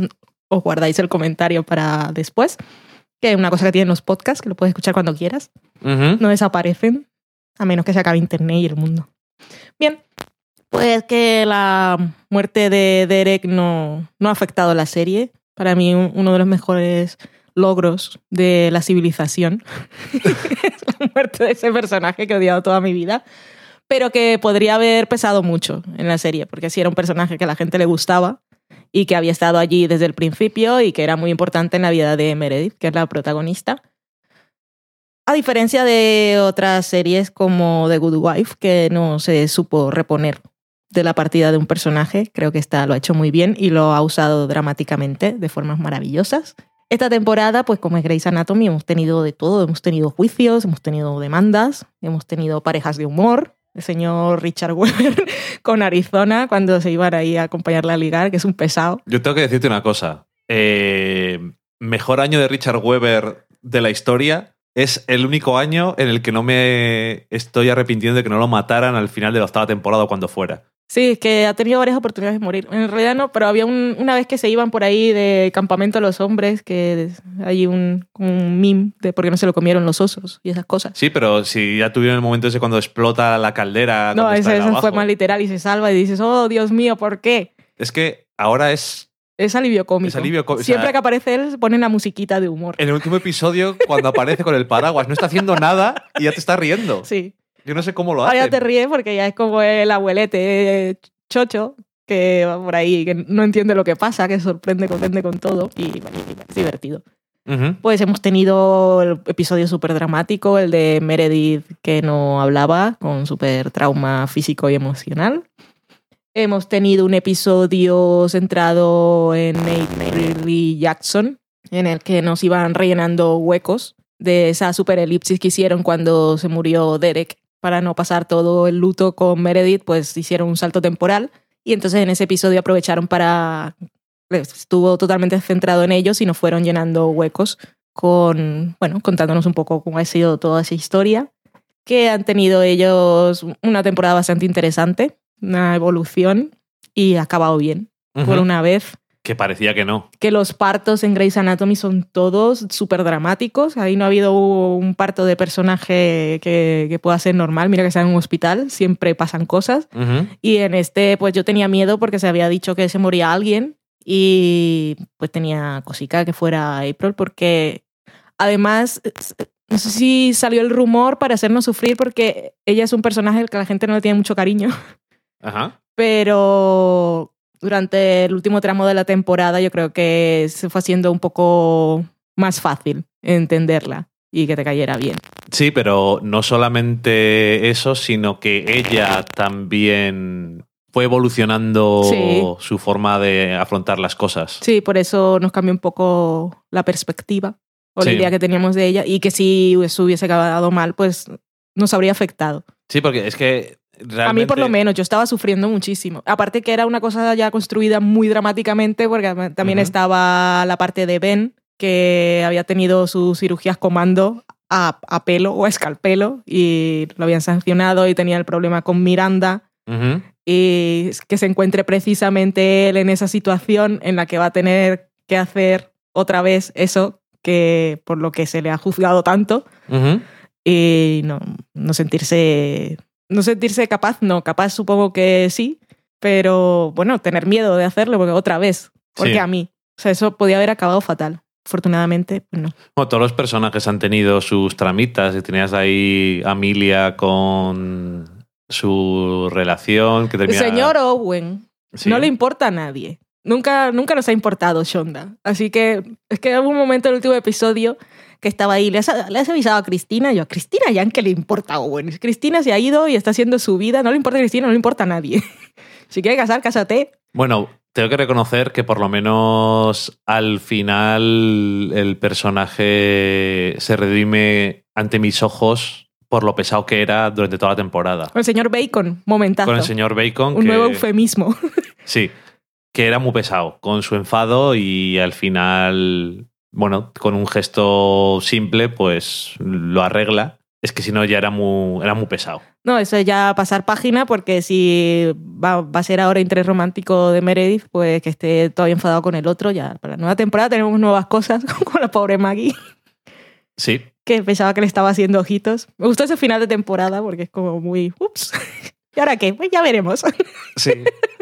os guardáis el comentario para después. Que es una cosa que tienen los podcasts, que lo puedes escuchar cuando quieras. Ujú. No desaparecen, a menos que se acabe Internet y el mundo. Bien, pues que la muerte de Derek no, no ha afectado la serie. Para mí, un- uno de los mejores logros de la civilización es la muerte de ese personaje que he odiado toda mi vida, pero que podría haber pesado mucho en la serie, porque sí era un personaje que a la gente le gustaba y que había estado allí desde el principio y que era muy importante en la vida de Meredith, que es la protagonista. A diferencia de otras series como The Good Wife, que no se supo reponer de la partida de un personaje, creo que esta lo ha hecho muy bien y lo ha usado dramáticamente de formas maravillosas. Esta temporada, pues como es Grey's Anatomy, hemos tenido de todo, hemos tenido juicios, hemos tenido demandas, hemos tenido parejas de humor, el señor Richard Weber con Arizona cuando se iban ahí a acompañarla a ligar, que es un pesado. Yo tengo que decirte una cosa. Eh, mejor año de Richard Weber de la historia es el único año en el que no me estoy arrepintiendo de que no lo mataran al final de la octava temporada o cuando fuera. Sí, es que ha tenido varias oportunidades de morir. En realidad no, pero había un- una vez que se iban por ahí de campamento los hombres, que hay un, meme de por qué no se lo comieron los osos y esas cosas. Sí, pero si ya tuvieron el momento ese cuando explota la caldera. no, ese, ese fue más literal y se salva y dices, oh, Dios mío, ¿por qué? Es que ahora es Es alivio cómico. Es alivio có- o sea- Siempre que aparece él, ponen la musiquita de humor. en el último episodio cuando aparece con el paraguas. No está haciendo nada y ya te está riendo. Sí. Yo no sé cómo lo Ahora ya hace. te ríes porque ya es como el abuelete chocho que va por ahí, que no entiende lo que pasa, que sorprende, sorprende con todo y, y es divertido. Pues hemos tenido el episodio súper dramático, el de Meredith que no hablaba, con súper trauma físico y emocional. Hemos tenido un episodio centrado en Nate Jackson, en el que nos iban rellenando huecos de esa super elipsis que hicieron cuando se murió Derek. Para no pasar todo el luto con Meredith, pues hicieron un salto temporal. Y entonces en ese episodio aprovecharon para estuvo totalmente centrado en ellos y nos fueron llenando huecos con, bueno, contándonos un poco cómo ha sido toda esa historia, que han tenido ellos una temporada bastante interesante, una evolución y ha acabado bien, por Ujú. una vez. Que parecía que no. Que los partos en Grey's Anatomy son todos súper dramáticos. Ahí no ha habido un parto de personaje que, que pueda ser normal. Mira que está en un hospital, siempre pasan cosas. Y en este, pues yo tenía miedo porque se había dicho que se moría alguien Y pues tenía cosica que fuera April porque además, no sé si salió el rumor para hacernos sufrir porque ella es un personaje al que la gente no le tiene mucho cariño, Ajá. pero durante el último tramo de la temporada yo creo que se fue haciendo un poco más fácil entenderla y que te cayera bien. Sí, pero no solamente eso, sino que ella también fue evolucionando Sí. su forma de afrontar las cosas. Sí, por eso nos cambió un poco la perspectiva o la idea que teníamos de ella y que si eso hubiese acabado mal, pues nos habría afectado. Sí, porque es que realmente... A mí por lo menos, yo estaba sufriendo muchísimo. Aparte que era una cosa ya construida muy dramáticamente porque también estaba la parte de Ben que había tenido sus cirugías comando a, a pelo o a escalpelo y lo habían sancionado y tenía el problema con Miranda. Y que se encuentre precisamente él en esa situación en la que va a tener que hacer otra vez eso que por lo que se le ha juzgado tanto. Y no, no sentirse no sentirse capaz, no, capaz supongo que sí, pero bueno, tener miedo de hacerlo porque otra vez, porque Sí. a mí, o sea, eso podía haber acabado fatal. Afortunadamente, no. Bueno, todos los personajes han tenido sus tramitas y tenías ahí a Amelia con su relación que El termina... señor Owen Sí. no le importa a nadie. Nunca, nunca nos ha importado Shonda. Así que es que hubo un momento en el último episodio que estaba ahí. ¿Le has, le has avisado a Cristina? Yo, a Cristina ya que le importa Owen. Cristina se ha ido y está haciendo su vida. No le importa a Cristina, no le importa a nadie. si quieres casar, cásate. Bueno, tengo que reconocer que por lo menos al final el personaje se redime ante mis ojos por lo pesado que era durante toda la temporada. Con el señor Bacon, momentazo. Con el señor Bacon, Un que, nuevo eufemismo. sí, que era muy pesado con su enfado y al final, bueno, con un gesto simple, pues lo arregla. Es que si no ya era muy, era muy pesado. No, eso es ya pasar página porque si va, va a ser ahora interés romántico de Meredith, pues que esté todavía enfadado con el otro. Ya para la nueva temporada tenemos nuevas cosas con la pobre Maggie. Sí, que pensaba que le estaba haciendo ojitos. Me gustó ese final de temporada porque es como muy, ups. ¿Y ahora qué? Pues ya veremos. Sí.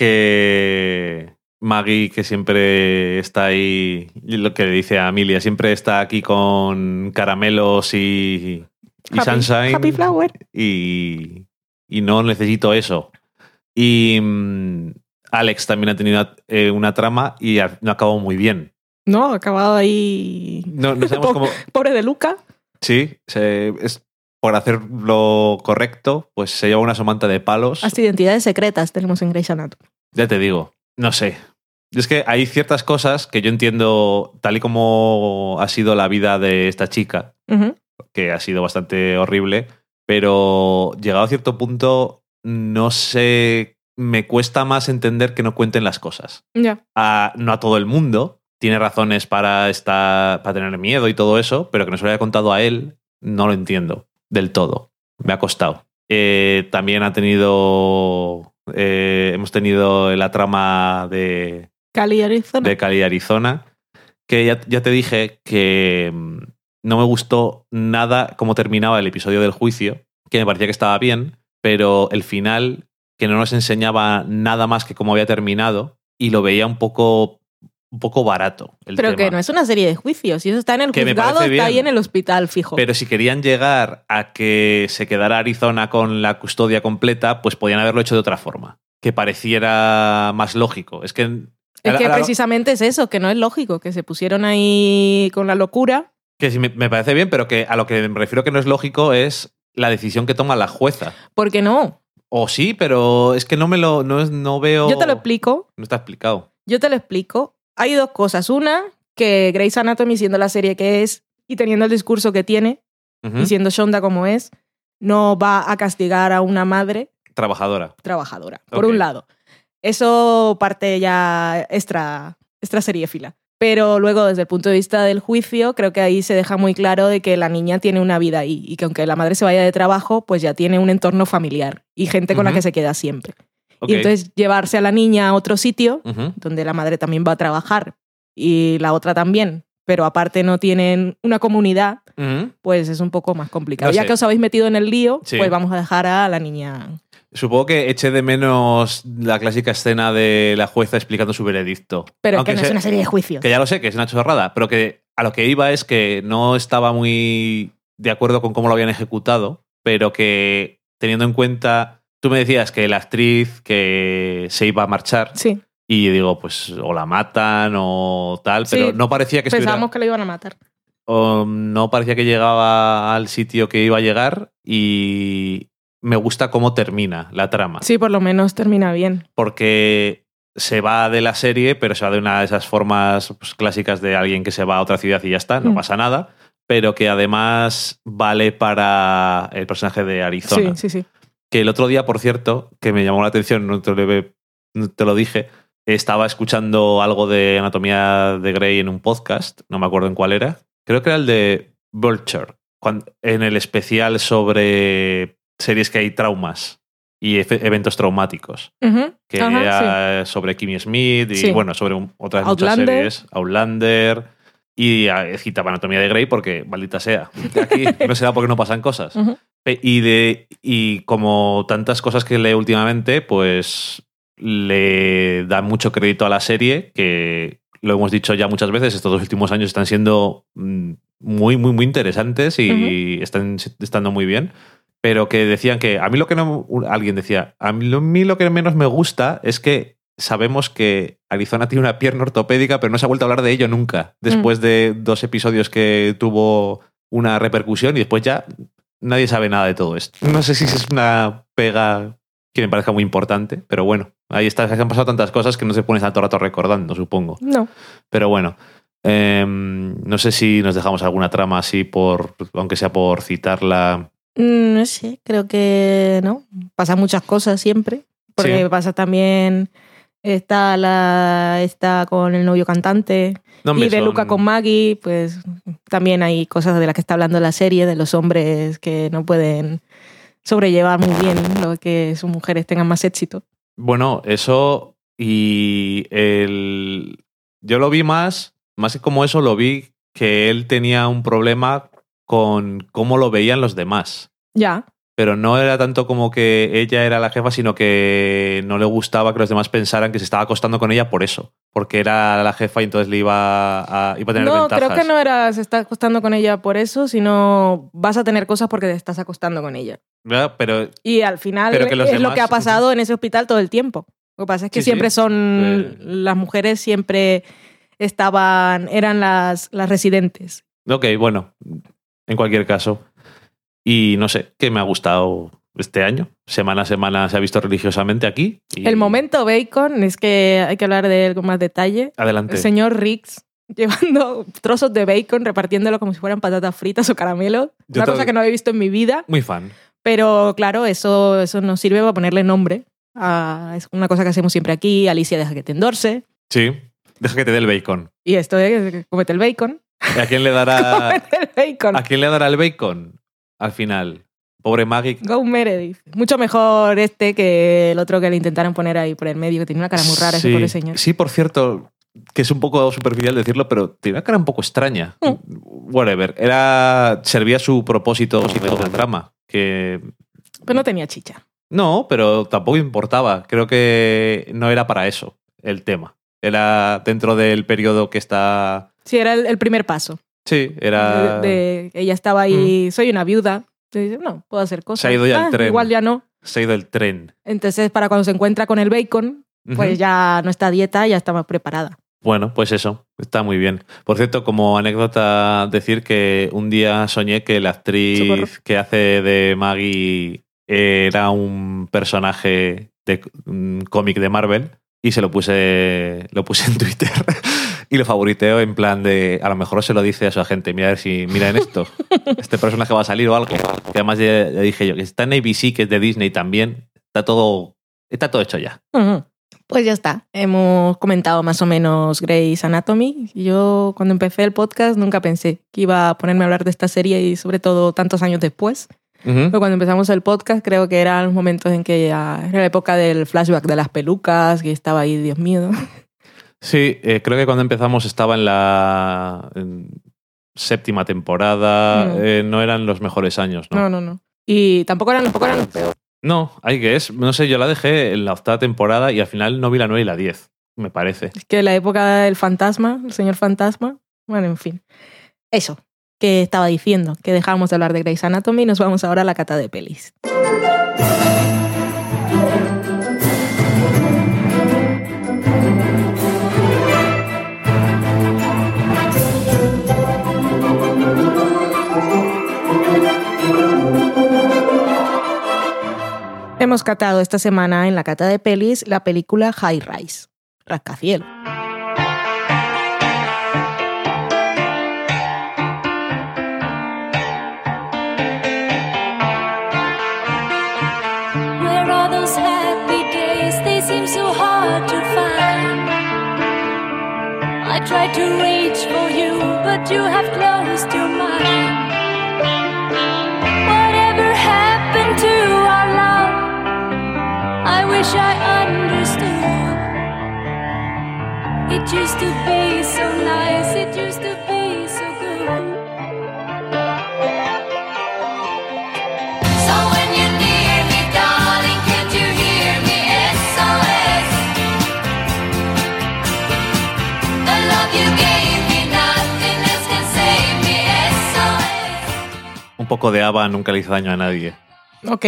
que Maggie, que siempre está ahí, lo que le dice a Amelia, siempre está aquí con caramelos y, y Happy- sunshine. Happy Flower. Y, y no necesito eso. Y mm, Alex también ha tenido eh, una trama y ha- no acabó muy bien. No, acabado ahí. No, no sabemos cómo. Pobre de Luca. Sí, se- es, por hacer lo correcto, pues se lleva una somanta de palos. Hasta identidades secretas tenemos en Grey's Anatomy. Ya te digo, no sé. Es que hay ciertas cosas que yo entiendo, tal y como ha sido la vida de esta chica, que ha sido bastante horrible, pero llegado a cierto punto, no sé, me cuesta más entender que no cuenten las cosas. Ya. A- no a todo el mundo, tiene razones para, estar, para tener miedo y todo eso, pero que no se lo haya contado a él, no lo entiendo del todo. Me ha costado. Eh, también ha tenido. eh, hemos tenido la trama de, Cali, Arizona. de Cali, Arizona, que ya, ya te dije que mm, no me gustó nada cómo terminaba el episodio del juicio, que me parecía que estaba bien, pero el final, que no nos enseñaba nada más que cómo había terminado, y lo veía un poco, un poco barato. El Pero tema. que no es una serie de juicios. Si eso está en el Que juzgado, está ahí en el hospital, fijo. Pero si querían llegar a que se quedara Arizona con la custodia completa, pues podían haberlo hecho de otra forma. Que pareciera más lógico. Es que. es que la- precisamente es eso, que no es lógico, que se pusieron ahí con la locura. Que sí, me, me parece bien, pero que a lo que me refiero que no es lógico es la decisión que toma la jueza. Porque no. O sí, pero es que no me lo. No, no veo. Yo te lo explico. No está explicado. Yo te lo explico. Hay dos cosas. Una, que Grey's Anatomy, siendo la serie que es y teniendo el discurso que tiene, y siendo Shonda como es, no va a castigar a una madre Trabajadora. trabajadora, por un lado. Eso parte ya extra, extra seriéfila. Pero luego, desde el punto de vista del juicio, creo que ahí se deja muy claro de que la niña tiene una vida ahí y que aunque la madre se vaya de trabajo, pues ya tiene un entorno familiar y gente con la que se queda siempre. Y entonces llevarse a la niña a otro sitio donde la madre también va a trabajar y la otra también, pero aparte no tienen una comunidad, pues es un poco más complicado. No ya sé. que os habéis metido en el lío, Sí. pues vamos a dejar a la niña. Supongo que eché de menos la clásica escena de la jueza explicando su veredicto. Pero Aunque que no es una serie de juicios. Que ya lo sé, que es una chorrada, pero que a lo que iba es que no estaba muy de acuerdo con cómo lo habían ejecutado, pero que teniendo en cuenta, tú me decías que la actriz que se iba a marchar Sí, y digo, pues o la matan o tal, pero Sí, no parecía que estuviera, pensábamos que lo iban a matar. o no parecía que llegaba al sitio que iba a llegar y me gusta cómo termina la trama Sí, por lo menos termina bien. porque se va de la serie, pero se va de una de esas formas pues, clásicas de alguien que se va a otra ciudad y ya está, no Mm. pasa nada, pero que además vale para el personaje de Arizona. Sí, sí, sí. Que el otro día, por cierto, que me llamó la atención, no te lo, no te lo dije, estaba escuchando algo de Anatomía de Grey en un podcast, no me acuerdo en cuál era, creo que era el de Vulture, cuan- en el especial sobre series que hay traumas y eventos traumáticos Ujú. que Ajá, era sobre Kimmy Smith y Sí. bueno, sobre un- otras muchas Outlander. series, Outlander y eh, citaba Anatomía de Grey porque maldita sea. Aquí no será porque no pasan cosas. Ujú. Pe- Y, de, y como tantas cosas que lee últimamente, pues le da mucho crédito a la serie, que lo hemos dicho ya muchas veces, estos dos últimos años están siendo mm, muy, muy, muy interesantes y están estando muy bien. Pero que decían que a mí lo que no. Alguien decía, a mí a mí lo que menos me gusta es que sabemos que Arizona tiene una pierna ortopédica, pero no se ha vuelto a hablar de ello nunca. Después de dos episodios que tuvo una repercusión y después ya nadie sabe nada de todo esto. No sé si es una pega que me parezca muy importante, pero bueno, ahí está. Han pasado tantas cosas que no se pone tanto rato recordando, supongo. No. Pero bueno, em, no sé si nos dejamos alguna trama así, por aunque sea por citarla. Mm, No sé, creo que no. Pasan muchas cosas siempre. Porque Sí. pasa también. Está la está con el novio cantante. No, y de son- Luca con Maggie, pues también hay cosas de las que está hablando la serie, de los hombres que no pueden sobrellevar muy bien lo que sus mujeres tengan más éxito. Bueno, eso y el... Yo lo vi más, más que como eso, lo vi que él tenía un problema con cómo lo veían los demás. Ya. Pero no era tanto como que ella era la jefa, sino que no le gustaba que los demás pensaran que se estaba acostando con ella por eso. Porque era la jefa y entonces le iba a, iba a tener No, ventajas. creo que no era se está acostando con ella por eso, sino vas a tener cosas porque te estás acostando con ella. ¿Verdad? Pero Y al final Pero que los es lo que ha pasado en ese hospital todo el tiempo. Lo que pasa es que Sí, sí. siempre son Eh. las mujeres siempre estaban eran las, las residentes. Ok, bueno, en cualquier caso. Y no sé, que me ha gustado este año. Semana a semana se ha visto religiosamente aquí. y- El momento Bacon es que hay que hablar de él con más detalle. Adelante. El señor Riggs llevando trozos de bacon, repartiéndolo como si fueran patatas fritas o caramelos. Yo Una cosa que no había visto en mi vida. Muy fan. Pero claro, eso, eso nos sirve para ponerle nombre. a- es una cosa que hacemos siempre aquí. Alicia deja que te endorse. Sí. Deja que te dé el bacon. Y esto es comete el bacon. ¿A quién le dará, el bacon. ¿a quién le dará el bacon? Al final. Pobre Maggie. Go Meredith. Mucho mejor este que el otro que le intentaron poner ahí por el medio, que tiene una cara muy rara ese sí, pobre señor. Sí, por cierto, que es un poco superficial decirlo, pero tiene una cara un poco extraña. Mm. Whatever. Era, servía su propósito de trama. Que Pero no tenía chicha. No, pero tampoco importaba. Creo que no era para eso el tema. Era dentro del periodo que está. Sí, era el, el primer paso. Sí, era. De, de- ella estaba ahí, soy una viuda. Dice, no, puedo hacer cosas. Se ha ido ya el Ah, tren. Igual ya no. Se ha ido el tren. Entonces, para cuando se encuentra con el bacon, pues ya no está a dieta, ya está más preparada. Bueno, pues eso. Está muy bien. Por cierto, como anécdota, decir que un día soñé que la actriz Socorro. que hace de Maggie era un personaje de un cómic de Marvel y se lo puse, lo puse en Twitter y lo favoriteo en plan de a lo mejor se lo dice a su agente, mira a ver si miren esto, este personaje va a salir o algo. Que además ya, dije yo, que está en ABC, que es de Disney también, está todo, está todo hecho ya. Pues ya está. Hemos comentado más o menos Grey's Anatomy. Yo cuando empecé el podcast nunca pensé que iba a ponerme a hablar de esta serie y sobre todo tantos años después. Pero cuando empezamos el podcast creo que eran los momentos en que ya era la época del flashback de las pelucas, que estaba ahí, Dios mío. Sí, eh, creo que cuando empezamos estaba en la en séptima temporada. Eh, no eran los mejores años, ¿no? No, no, no. Y tampoco eran, tampoco eran los peores. No, hay que es. No sé, yo la dejé en la octava temporada y al final no vi la 9 y la 10, me parece. Es que la época del fantasma, el señor fantasma. Bueno, en fin. Eso, que estaba diciendo, que dejamos de hablar de Grey's Anatomy y nos vamos ahora a la cata de pelis. Hemos catado esta semana en la cata de pelis la película High Rise, Rascacielo. Tried to reach for you, but you have closed your mind. Whatever happened to our love? I wish I understood. It used to be so nice, it used to be poco de Ava nunca le hizo daño a nadie. Ok,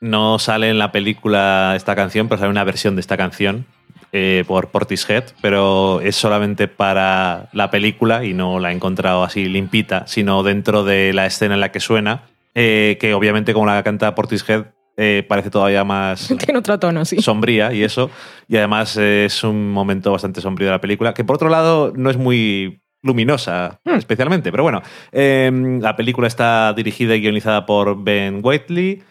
No sale en la película esta canción, pero sale una versión de esta canción eh, por Portishead, pero es solamente para la película y no la he encontrado así limpita, sino dentro de la escena en la que suena, eh, que obviamente como la canta Portishead eh, parece todavía más tiene otro tono, sí. sombría y eso, y además es un momento bastante sombrío de la película, que por otro lado no es muy luminosa Hmm. especialmente, pero bueno, eh, la película está dirigida y guionizada por Ben Waitley,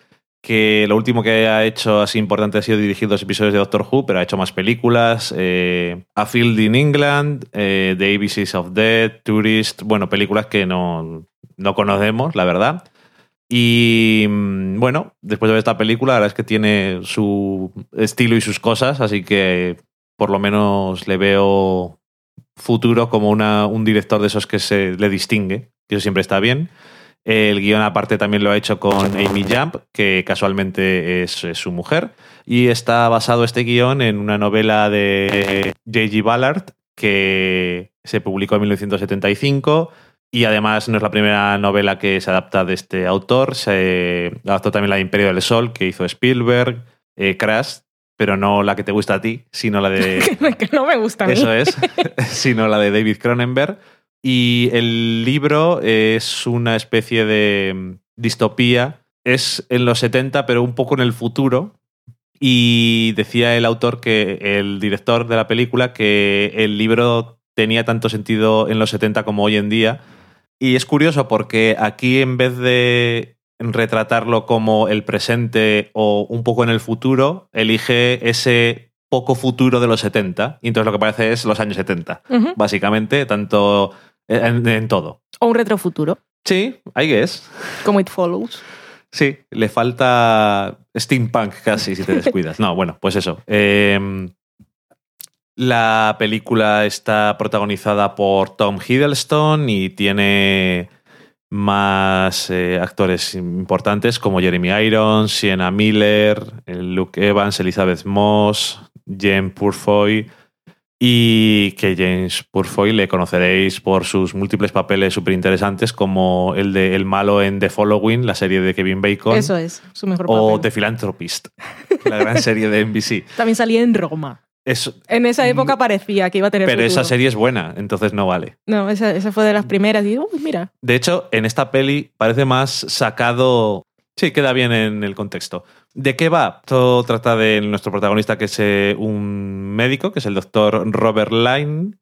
que lo último que ha hecho así importante ha sido dirigir dos episodios de Doctor Who, pero ha hecho más películas, eh, A Field in England, eh, The ABCs of Death, Tourist, bueno, películas que no, no conocemos, la verdad. Y mm, bueno, después de ver esta película, la verdad es que tiene su estilo y sus cosas, así que por lo menos le veo futuro como un director de esos que se le distingue, que eso siempre está bien. El guion aparte también lo ha hecho con Amy Jump, que casualmente es, es su mujer, y está basado este guion en una novela de J.G. Ballard que se publicó en 1975 y además no es la primera novela que se adapta de este autor. Se adaptó también la de Imperio del Sol, que hizo Spielberg, eh, Crash, pero no la que te gusta a ti, sino la de... que no me gusta a mí. Eso es, sino la de David Cronenberg. Y el libro es una especie de mm, distopía. Es en los 70, pero un poco en el futuro. Y decía el autor que el director de la película que el libro tenía tanto sentido en los 70 como hoy en día. Y es curioso porque aquí en vez de retratarlo como el presente o un poco en el futuro, elige ese poco futuro de los 70. Y entonces lo que parece es los años 70, Ujú. básicamente, tanto en, en todo. O un retrofuturo, Sí, ahí es. como It Follows. Sí, le falta steampunk casi si te descuidas. No, bueno, pues eso. Eh, la película está protagonizada por Tom Hiddleston y tiene más eh, actores importantes como Jeremy Irons, Sienna Miller, eh, Luke Evans, Elizabeth Moss, James Purfoy y que James Purfoy le conoceréis por sus múltiples papeles súper interesantes como el de El malo en The Following, la serie de Kevin Bacon, Eso es, su mejor o papel. The Philanthropist, la gran serie de NBC. También salía en Roma. Es- En esa época parecía que iba a tener pero esa serie es buena, entonces no vale. No, esa, esa fue de las primeras. Y, uy, mira, De hecho, en esta peli parece más sacado. Sí, queda bien en el contexto. ¿De qué va? Esto trata de nuestro protagonista, que es eh, un médico, que es el doctor Robert Line,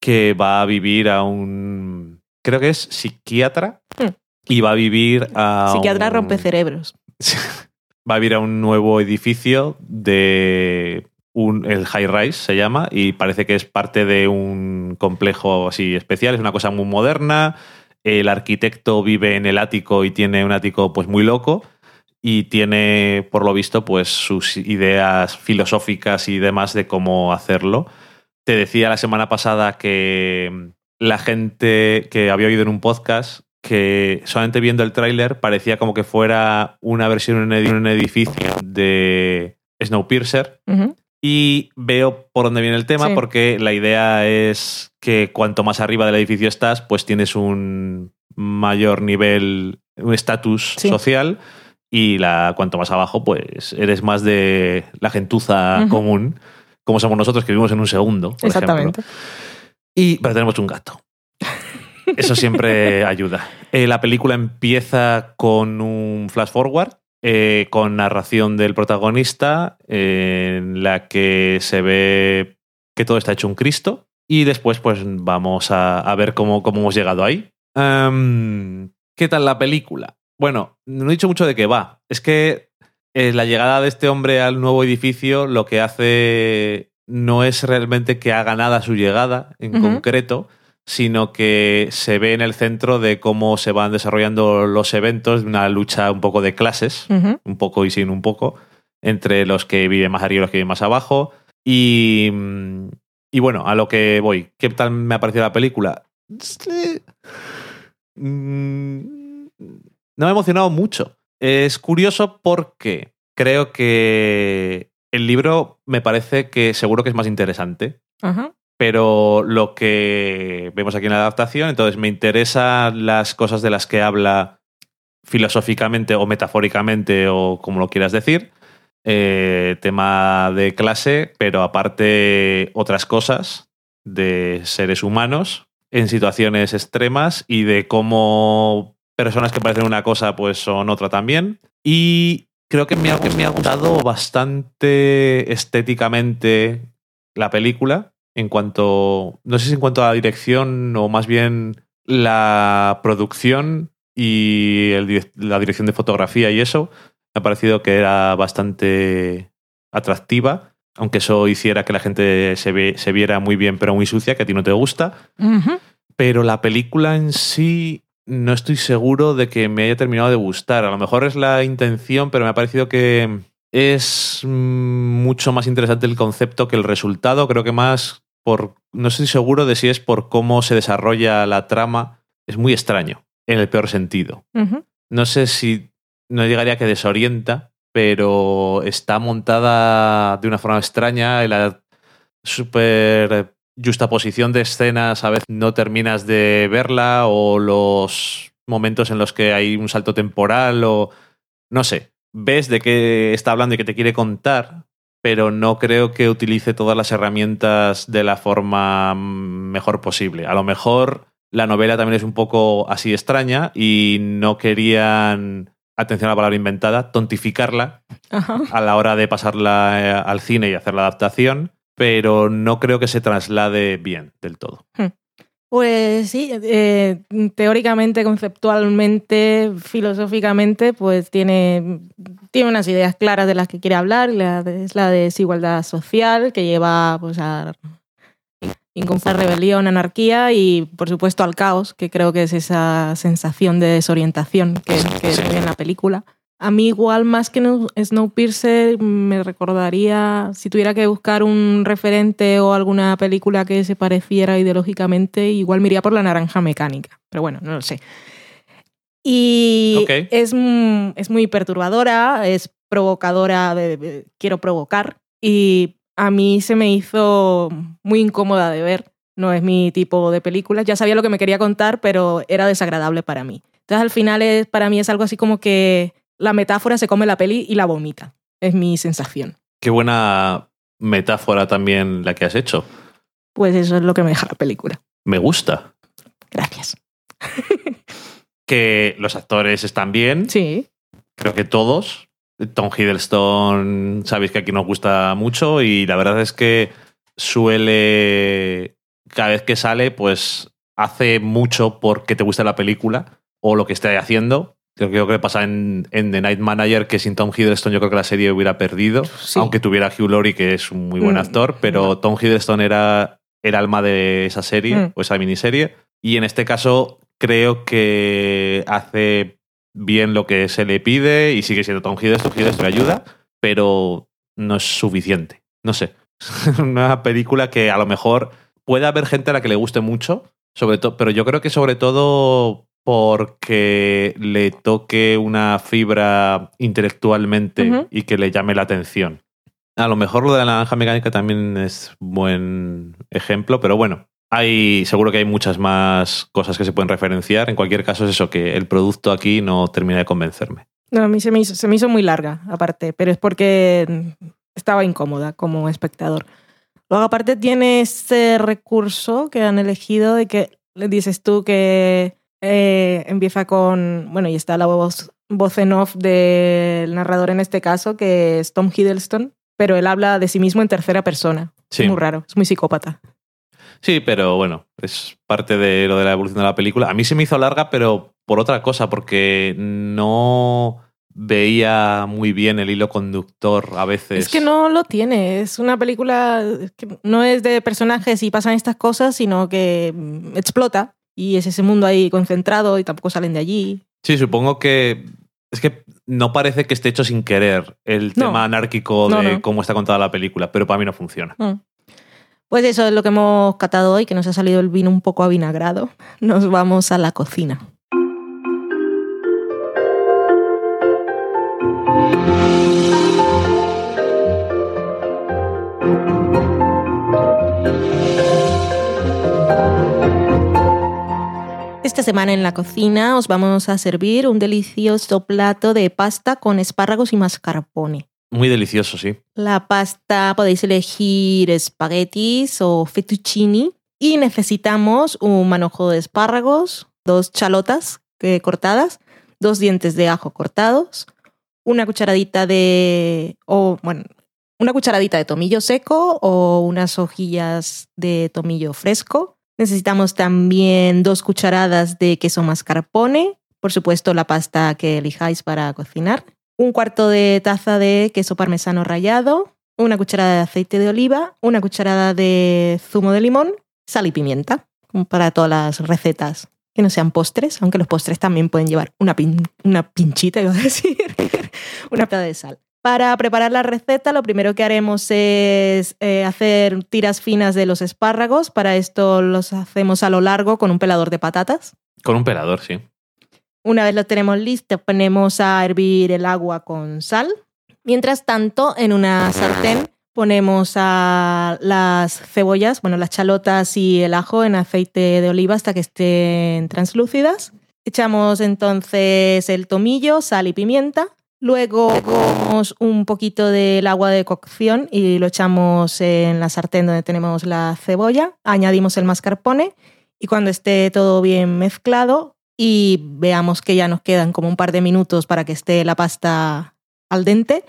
que va a vivir a un. Creo que es psiquiatra. Hmm. Y va a vivir a. psiquiatra un- rompe cerebros. va a vivir a un nuevo edificio de un, el High Rise se llama y parece que es parte de un complejo así especial, es una cosa muy moderna. El arquitecto vive en el ático y tiene un ático pues muy loco y tiene por lo visto pues sus ideas filosóficas y demás de cómo hacerlo. Te decía la semana pasada que la gente que había oído en un podcast que solamente viendo el tráiler parecía como que fuera una versión en un edificio de Snowpiercer. Y veo por dónde viene el tema, Sí. porque la idea es que cuanto más arriba del edificio estás, pues tienes un mayor nivel, un estatus Sí. social. Y la, cuanto más abajo, pues eres más de la gentuza común, como somos nosotros que vivimos en un segundo. Por Exactamente. Ejemplo. Y, pero tenemos un gato. Eso siempre ayuda. Eh, la película empieza con un flash forward, eh, con narración del protagonista, eh, en la que se ve que todo está hecho un Cristo. Y después, pues vamos a, a ver cómo, cómo hemos llegado ahí. Am, ¿Qué tal la película? Bueno, no he dicho mucho de qué va. Es que eh, la llegada de este hombre al nuevo edificio lo que hace no es realmente que haga nada su llegada en concreto, sino que se ve en el centro de cómo se van desarrollando los eventos, de una lucha un poco de clases, un poco y sin un poco, entre los que viven más arriba y los que viven más abajo. Y, mm, y bueno, a lo que voy. ¿Qué tal me ha parecido la película? Mm, No me ha emocionado mucho. Es curioso porque creo que el libro me parece que seguro que es más interesante Ajá. Pero lo que vemos aquí en la adaptación, entonces me interesan las cosas de las que habla filosóficamente o metafóricamente o como lo quieras decir, eh, tema de clase, pero aparte otras cosas de seres humanos en situaciones extremas y de cómo personas que parecen una cosa pues son otra también. Y creo que me ha, que me ha gustado bastante estéticamente la película en cuanto, no sé si en cuanto a la dirección o más bien la producción y el la dirección de fotografía y eso, me ha parecido que era bastante atractiva, aunque eso hiciera que la gente se, ve- se viera muy bien pero muy sucia, que a ti no te gusta. Pero la película en sí no estoy seguro de que me haya terminado de gustar. A lo mejor es la intención, pero me ha parecido que es mucho más interesante el concepto que el resultado. Creo que más por... No estoy seguro de si es por cómo se desarrolla la trama. Es muy extraño, en el peor sentido. No sé si no llegaría a que desorienta, pero está montada de una forma extraña. y La super justaposición de escenas a veces no terminas de verla o los momentos en los que hay un salto temporal o no sé, ves de qué está hablando y que te quiere contar, pero no creo que utilice todas las herramientas de la forma mejor posible. A lo mejor la novela también es un poco así extraña y no querían, atención a la palabra inventada, tontificarla Ajá. a la hora de pasarla eh, al cine y hacer la adaptación, pero no creo que se traslade bien del todo. Pues sí, eh, teóricamente, conceptualmente, filosóficamente, pues tiene, tiene unas ideas claras de las que quiere hablar. La es la desigualdad social que lleva pues, a inconformidad, rebelión, anarquía y, por supuesto, al caos, que creo que es esa sensación de desorientación que, ve en la película. A mí igual más que no- Snowpiercer me recordaría, si tuviera que buscar un referente o alguna película que se pareciera ideológicamente, igual me iría por la naranja mecánica. Pero bueno, no lo sé. Y es, es muy perturbadora, es provocadora, de- de- quiero provocar. Y a mí se me hizo muy incómoda de ver. No es mi tipo de película. Ya sabía lo que me quería contar, pero era desagradable para mí. Entonces al final es, para mí es algo así como que la metáfora se come la peli y la vomita. Es mi sensación. Qué buena metáfora también la que has hecho. Pues eso es lo que me deja la película. Me gusta. Gracias. Que los actores están bien, Sí. creo que todos. Tom Hiddleston, sabéis que aquí nos gusta mucho y la verdad es que suele, cada vez que sale, pues hace mucho porque te gusta la película o lo que esté haciendo. Creo, creo que pasa en, en The Night Manager que sin Tom Hiddleston yo creo que la serie hubiera perdido, Sí. aunque tuviera Hugh Laurie que es un muy buen Mm, actor, pero Tom Hiddleston era el alma de esa serie Mm. o esa miniserie y en este caso creo que hace bien lo que se le pide y sigue siendo Tom Hiddleston, Hiddleston le ayuda, pero no es suficiente. No sé. Una película que a lo mejor puede haber gente a la que le guste mucho, sobre todo, pero yo creo que sobre todo porque le toque una fibra intelectualmente y que le llame la atención. A lo mejor lo de la naranja mecánica también es buen ejemplo, pero bueno, hay seguro que hay muchas más cosas que se pueden referenciar. En cualquier caso es eso, que el producto aquí no termina de convencerme. No, a mí se me, hizo, se me hizo muy larga, aparte, pero es porque estaba incómoda como espectador. Luego, aparte, tiene ese recurso que han elegido de que le dices tú que eh, empieza con. Bueno, y está la voz, voz en off del narrador en este caso, que es Tom Hiddleston, pero él habla de sí mismo en tercera persona. Sí. Es muy raro, es muy psicópata. Sí, pero bueno, es parte de lo de la evolución de la película. A mí se me hizo larga, pero por otra cosa, porque no veía muy bien el hilo conductor a veces. Es que no lo tiene. Es una película que no es de personajes y pasan estas cosas, sino que mm, explota y es ese mundo ahí concentrado y tampoco salen de allí. Sí, supongo que. Es que no parece que esté hecho sin querer el No. tema anárquico No, de no. cómo está contada la película, pero para mí no funciona. Mm. Pues eso es lo que hemos catado hoy, que nos ha salido el vino un poco avinagrado. Nos vamos a la cocina. Esta semana en la cocina os vamos a servir un delicioso plato de pasta con espárragos y mascarpone. Muy delicioso, sí. La pasta podéis elegir espaguetis o fettuccini y necesitamos un manojo de espárragos, dos chalotas eh, cortadas, dos dientes de ajo cortados, una cucharadita de o bueno, una cucharadita de tomillo seco o unas hojillas de tomillo fresco. Necesitamos también dos cucharadas de queso mascarpone, por supuesto la pasta que elijáis para cocinar, un cuarto de taza de queso parmesano rallado, una cucharada de aceite de oliva, una cucharada de zumo de limón, sal y pimienta, para todas las recetas que no sean postres, aunque los postres también pueden llevar una, pin- una pinchita, iba a decir, una peda de sal. Para preparar la receta, lo primero que haremos es eh, hacer tiras finas de los espárragos. Para esto los hacemos a lo largo con un pelador de patatas. Con un pelador, sí. Una vez lo tenemos listo, ponemos a hervir el agua con sal. Mientras tanto, en una sartén ponemos a las cebollas, bueno, las chalotas y el ajo en aceite de oliva hasta que estén translúcidas. Echamos entonces el tomillo, sal y pimienta. Luego cogemos un poquito del agua de cocción y lo echamos en la sartén donde tenemos la cebolla. Añadimos el mascarpone y cuando esté todo bien mezclado y veamos que ya nos quedan como un par de minutos para que esté la pasta al dente,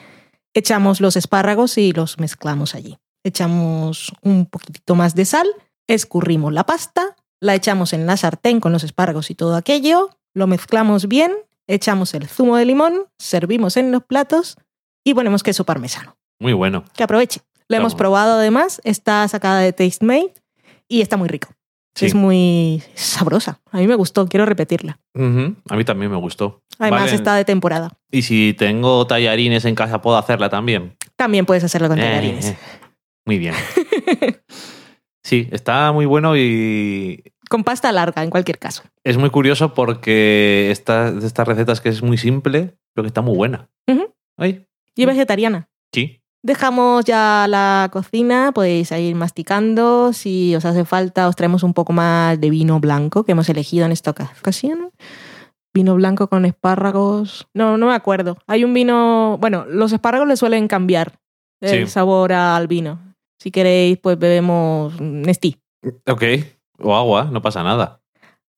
echamos los espárragos y los mezclamos allí. Echamos un poquitito más de sal, escurrimos la pasta, la echamos en la sartén con los espárragos y todo aquello, lo mezclamos bien, echamos el zumo de limón, servimos en los platos y ponemos queso parmesano. Muy bueno. Que aproveche. Lo hemos probado además, está sacada de Tastemade y está muy rico. Sí. Es muy sabrosa. A mí me gustó, quiero repetirla. A mí también me gustó. Además Vale. está de temporada. Y si tengo tallarines en casa, ¿puedo hacerla también? También puedes hacerlo con Eh, tallarines. eh. Muy bien. Sí, está muy bueno y Con pasta larga, en cualquier caso. es muy curioso porque esta, de estas recetas que es muy simple, pero que está muy buena. Ujú. Ay, Y vegetariana. sí. Dejamos ya la cocina, podéis ir masticando. Si os hace falta, os traemos un poco más de vino blanco que hemos elegido en esta ocasión. Vino blanco con espárragos. No, no me acuerdo. Hay un vino. Bueno, los espárragos le suelen cambiar el Sí. sabor al vino. Si queréis, pues bebemos Nestí, Ok. O agua, no pasa nada.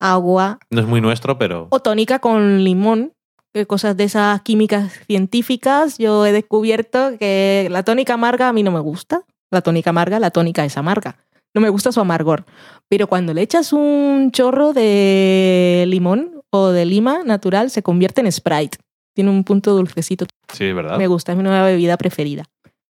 agua No es muy nuestro, pero o tónica con limón. Que cosas de esas químicas científicas, yo he descubierto que la tónica amarga a mí no me gusta. La tónica amarga, la tónica es amarga. No me gusta su amargor. Pero cuando le echas un chorro de limón o de lima natural, se convierte en Sprite. Tiene un punto dulcecito. sí, ¿verdad? Me gusta, es mi nueva bebida preferida.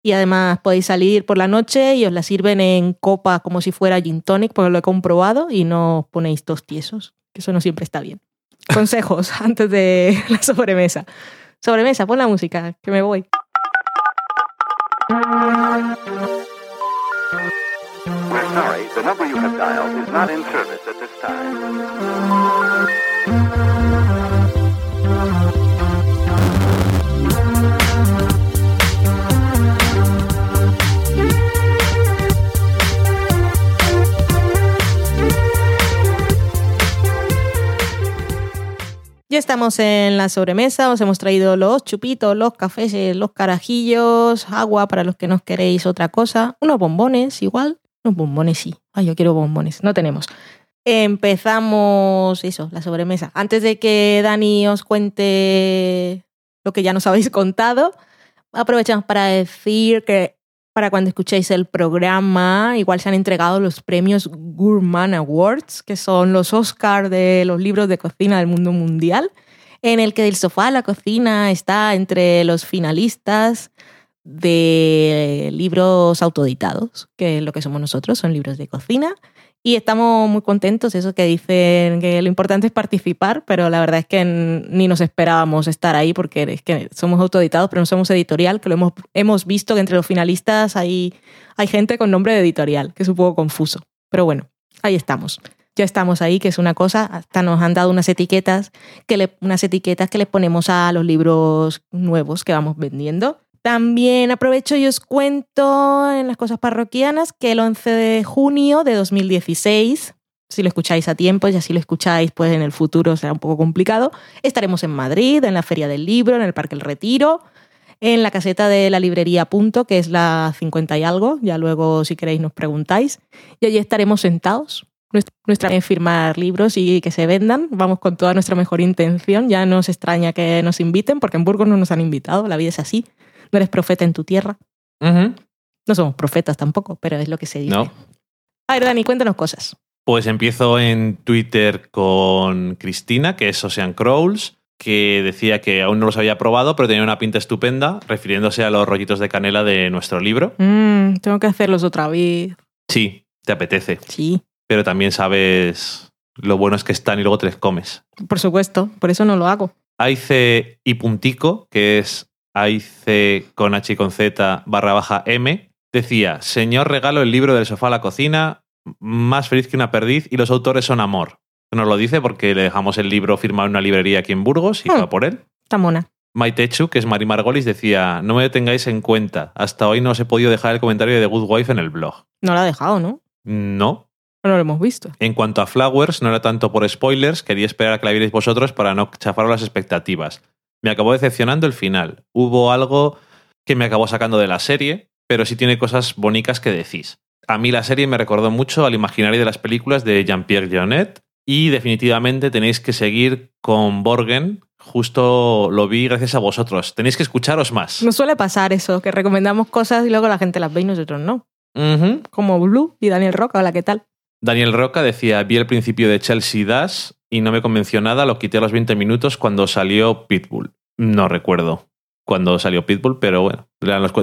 Y además podéis salir por la noche y os la sirven en copa como si fuera gin tonic, porque lo he comprobado y no os ponéis tos tiesos, que eso no siempre está bien. Consejos antes de la sobremesa. Sobremesa, pon la música, que me voy. We're sorry, Ya estamos en la sobremesa, os hemos traído los chupitos, los cafés, los carajillos, agua para los que no queréis otra cosa, unos bombones igual, unos bombones sí. Ay, yo quiero bombones, no tenemos. Empezamos eso, la sobremesa. Antes de que Dani os cuente lo que ya nos habéis contado, aprovechamos para decir que para cuando escuchéis el programa, igual se han entregado los premios Gourmand Awards, que son los Oscars de los libros de cocina del mundo mundial, en el que el sofá a la cocina está entre los finalistas de libros autoeditados, que es lo que somos nosotros, son libros de cocina. Y estamos muy contentos, eso que dicen que lo importante es participar, pero la verdad es que ni nos esperábamos estar ahí porque es que somos autoeditados, pero no somos editorial, que lo hemos, hemos visto que entre los finalistas hay, hay gente con nombre de editorial, que es un poco confuso. Pero bueno, ahí estamos. Ya estamos ahí, que es una cosa, hasta nos han dado unas etiquetas que le, unas etiquetas que le ponemos a los libros nuevos que vamos vendiendo. También aprovecho y os cuento en las cosas parroquianas que el 11 de junio de 2016, si lo escucháis a tiempo y así lo escucháis, pues en el futuro será un poco complicado, estaremos en Madrid, en la Feria del Libro, en el Parque El Retiro, en la caseta de la librería Punto, que es la 50 y algo, ya luego si queréis nos preguntáis, y allí estaremos sentados. Nuestra, es firmar libros y que se vendan. Vamos con toda nuestra mejor intención. Ya nos extraña que nos inviten, porque en Burgos no nos han invitado. La vida es así. No eres profeta en tu tierra. No somos profetas tampoco, pero es lo que se dice. No. A ver, Dani, cuéntanos cosas. Pues empiezo en Twitter con Cristina, que es Ocean Crawls, que decía que aún no los había probado, pero tenía una pinta estupenda, refiriéndose a los rollitos de canela de nuestro libro. Mm, tengo que hacerlos otra vez. Sí, te apetece, Sí, pero también sabes lo buenos que están y luego te les comes. por supuesto. Por eso no lo hago. AIC y puntico, que es AIC con H y con Z barra baja M, decía, señor regalo el libro del sofá a la cocina, más feliz que una perdiz y los autores son amor. Nos lo dice porque le dejamos el libro firmado en una librería aquí en Burgos y Hmm. va por él. Está mona. Maitechu, que es Mari Margolis, decía, no me tengáis en cuenta, hasta hoy no os he podido dejar el comentario de The Good Wife en el blog. No lo ha dejado, ¿no? No. No lo hemos visto. En cuanto a Flowers, no era tanto por spoilers, quería esperar a que la vierais vosotros para no chafaros las expectativas. Me acabó decepcionando el final. Hubo algo que me acabó sacando de la serie, pero sí tiene cosas bonitas que decís. A mí la serie me recordó mucho al imaginario de las películas de Jean-Pierre Jeunet y definitivamente tenéis que seguir con Borgen. Justo lo vi gracias a vosotros. Tenéis que escucharos más. Nos suele pasar eso, que recomendamos cosas y luego la gente las ve y nosotros no. Como Blue y Daniel Roca, hola, ¿qué tal? Daniel Roca decía, vi el principio de Chelsea Dash y no me convenció nada, lo quité a los 20 minutos cuando salió Pitbull. No recuerdo cuando salió Pitbull, pero bueno,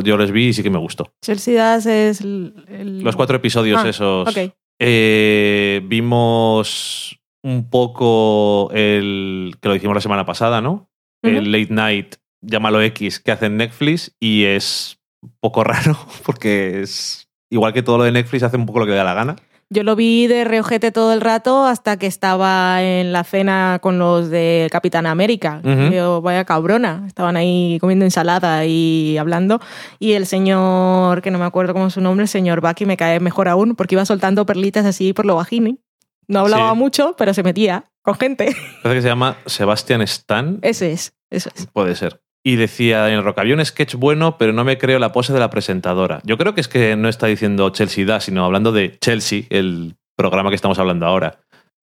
yo los vi y sí que me gustó. Chelsea Das es el... el- Los cuatro episodios Ah, esos. Ok. Eh, vimos un poco el que lo hicimos la semana pasada, ¿no? El Late Night, llámalo X, que hace en Netflix y es un poco raro porque es igual que todo lo de Netflix hace un poco lo que le da la gana. Yo lo vi de reojete todo el rato hasta que estaba en la cena con los de Capitán América. Ujú. Yo, vaya cabrona. Estaban ahí comiendo ensalada y hablando. Y el señor, que no me acuerdo cómo es su nombre, el señor Bucky, me cae mejor aún porque iba soltando perlitas así por lo bajini. No hablaba Sí. mucho, pero se metía con gente. Parece que se llama Sebastian Stan. Ese es, eso es. Puede ser. Y decía Daniel Roca, había un sketch bueno, pero no me creo la pose de la presentadora. Yo creo que es que no está diciendo Chelsea da, sino hablando de Chelsea, el programa que estamos hablando ahora.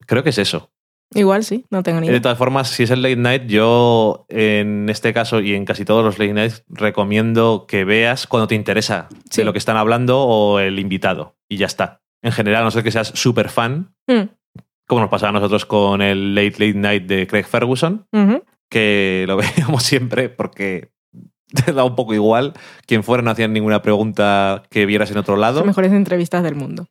Creo que es eso. Igual sí, no tengo ni De idea. todas formas, si es el late night, yo en este caso y en casi todos los late nights recomiendo que veas cuando te interesa Sí. de lo que están hablando o el invitado. Y ya está. En general, a no ser que seas súper fan, Mm, como nos pasaba a nosotros con el late late night de Craig Ferguson, ujú. Que lo veíamos siempre porque te da un poco igual. Quien fuera no hacían ninguna pregunta que vieras en otro lado. Las mejores entrevistas del mundo.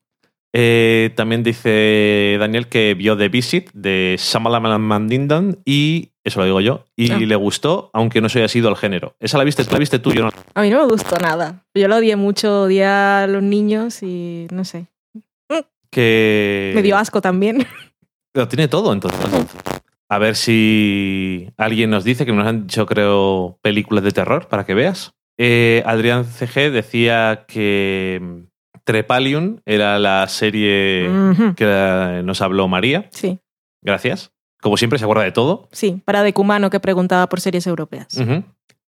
Eh, también dice Daniel que vio The Visit de Shyamalan Mandindan y, eso lo digo yo, y Ah. le gustó, aunque no se haya sido el género. Esa la viste, la viste tú, yo no. A mí no me gustó nada. Yo lo odié mucho, odié a los niños y no sé. Que... Me dio asco también. Lo tiene todo, entonces. A ver si alguien nos dice, que nos han dicho, creo, películas de terror para que veas. Eh, Adrián CG decía que mm, Trepalium era la serie que eh, nos habló María. Sí, Gracias. Como siempre, se acuerda de todo. sí, para Decumano que preguntaba por series europeas.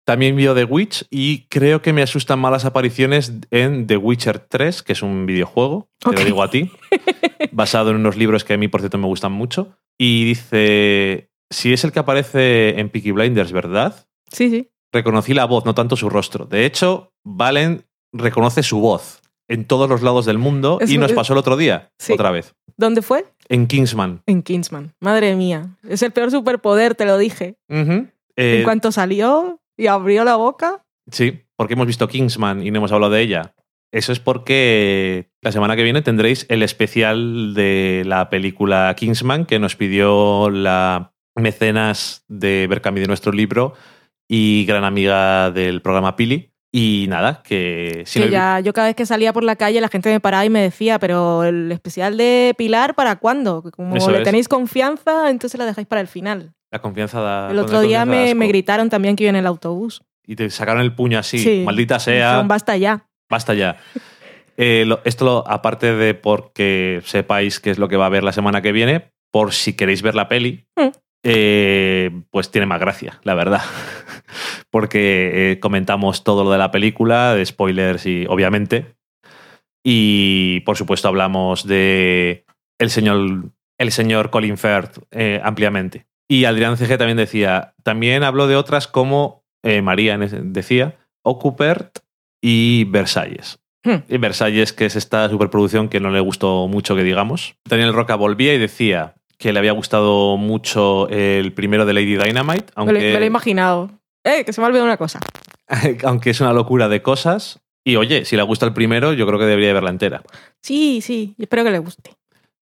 También vio The Witch y creo que me asustan malas apariciones en The Witcher 3, que es un videojuego, te lo digo a ti, basado en unos libros que a mí, por cierto, me gustan mucho. Y dice, si es el que aparece en Peaky Blinders, ¿verdad? Sí, sí. Reconocí la voz, no tanto su rostro. De hecho, Valen reconoce su voz en todos los lados del mundo Es y nos pasó el otro día, Sí. otra vez, ¿Dónde fue? en Kingsman. En Kingsman. Madre mía. Es el peor superpoder, te lo dije. Ujú. Eh, En cuanto salió y abrió la boca. Sí, porque hemos visto Kingsman y no hemos hablado de ella. Eso es porque la semana que viene tendréis el especial de la película Kingsman que nos pidió la mecenas de Berkami de nuestro libro y gran amiga del programa Pili. Y nada, que si que no he- ya yo cada vez que salía por la calle la gente me paraba y me decía, pero el especial de Pilar, ¿para cuándo? Como Eso le es. tenéis confianza, entonces la dejáis para el final. La confianza da. el otro día me, me gritaron también que iba en el autobús. Y te sacaron el puño así. Sí. Maldita sea. Basta ya. Basta ya. Eh, lo- esto, lo- aparte de porque sepáis qué es lo que va a haber la semana que viene, por si queréis ver la peli, Mm. eh, pues tiene más gracia, la verdad. porque eh, comentamos todo lo de la película, de spoilers y obviamente. Y por supuesto hablamos de el señor, el señor Colin Firth eh, ampliamente. Y Adrián CG también decía, también habló de otras como eh, María decía, Occupert y Versalles. Hmm. Y Versalles, que es esta superproducción que no le gustó mucho que digamos. Daniel Roca volvía y decía que le había gustado mucho el primero de Lady Dynamite, Me, lo, me lo he aunque, imaginado. ¡Eh! Que se me ha olvidado una cosa. aunque es una locura de cosas. Y oye, si le gusta el primero, yo creo que debería verla entera. Sí, sí. Espero que le guste.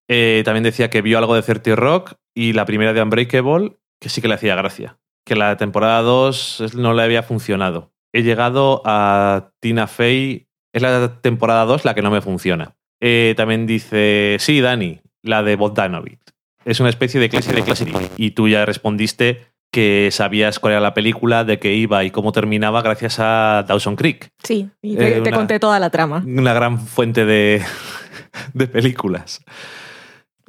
Eh, también decía que vio algo de 30 Rock y la primera de Unbreakable, que sí que le hacía gracia. Que la temporada 2 no le había funcionado. He llegado a Tina Fey, es la temporada 2 la que no me funciona. Eh, también dice, sí, Dani, la de Bogdanovich. Es una especie de clase de clase. Y tú ya respondiste que sabías cuál era la película, de qué iba y cómo terminaba gracias a Dawson Creek. Sí, y te, Eh, te una- conté toda la trama. Una gran fuente de, de películas.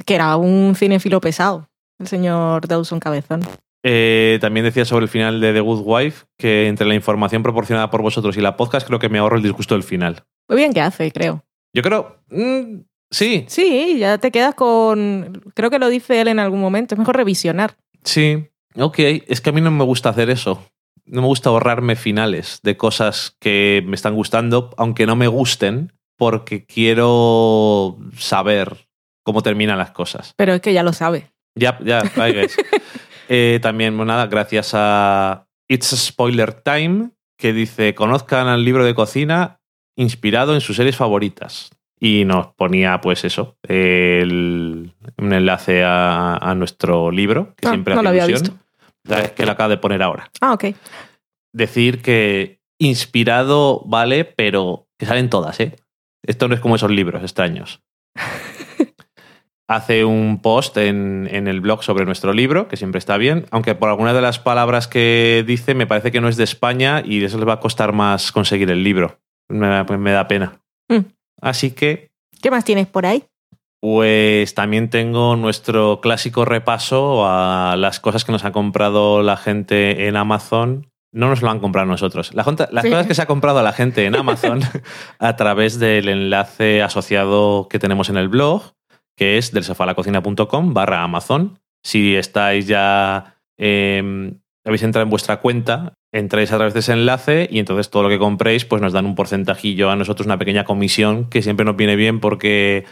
Que era un cinéfilo pesado, el señor Dawson Cabezón. Eh, también decía sobre el final de The Good Wife que entre la información proporcionada por vosotros y la podcast creo que me ahorro el disgusto del final. Muy bien que hace, creo. Yo creo... mm, sí, Sí, ya te quedas con... Creo que lo dice él en algún momento. Es mejor revisionar. sí. Ok, es que a mí no me gusta hacer eso. No me gusta ahorrarme finales de cosas que me están gustando, aunque no me gusten, porque quiero saber cómo terminan las cosas. Pero es que ya lo sabe. Ya, ya, ahí ves. Eh, también, bueno, nada, gracias a It's a Spoiler Time, que dice, conozcan al libro de cocina inspirado en sus series favoritas. Y nos ponía, pues eso, el- un enlace a, a nuestro libro, que Ah, siempre no hace lo había ilusión. Es que lo acabo de poner ahora. Ah, ok. Decir que inspirado vale, pero que salen todas, ¿eh? Esto no es como esos libros extraños. Hace un post en, en el blog sobre nuestro libro, que siempre está bien, aunque por algunas de las palabras que dice me parece que no es de España y eso les va a costar más conseguir el libro. Me, da- me da pena. Mm. Así que, ¿Qué más tienes por ahí? pues también tengo nuestro clásico repaso a las cosas que nos ha comprado la gente en Amazon. No nos lo han comprado nosotros. La junta- las Sí. cosas que se ha comprado la gente en Amazon a través del enlace asociado que tenemos en el blog, que es del sofalacocina.com barra Amazon. Si estáis ya, eh, habéis entrado en vuestra cuenta, entráis a través de ese enlace y entonces todo lo que compréis pues nos dan un porcentajillo a nosotros, una pequeña comisión que siempre nos viene bien porque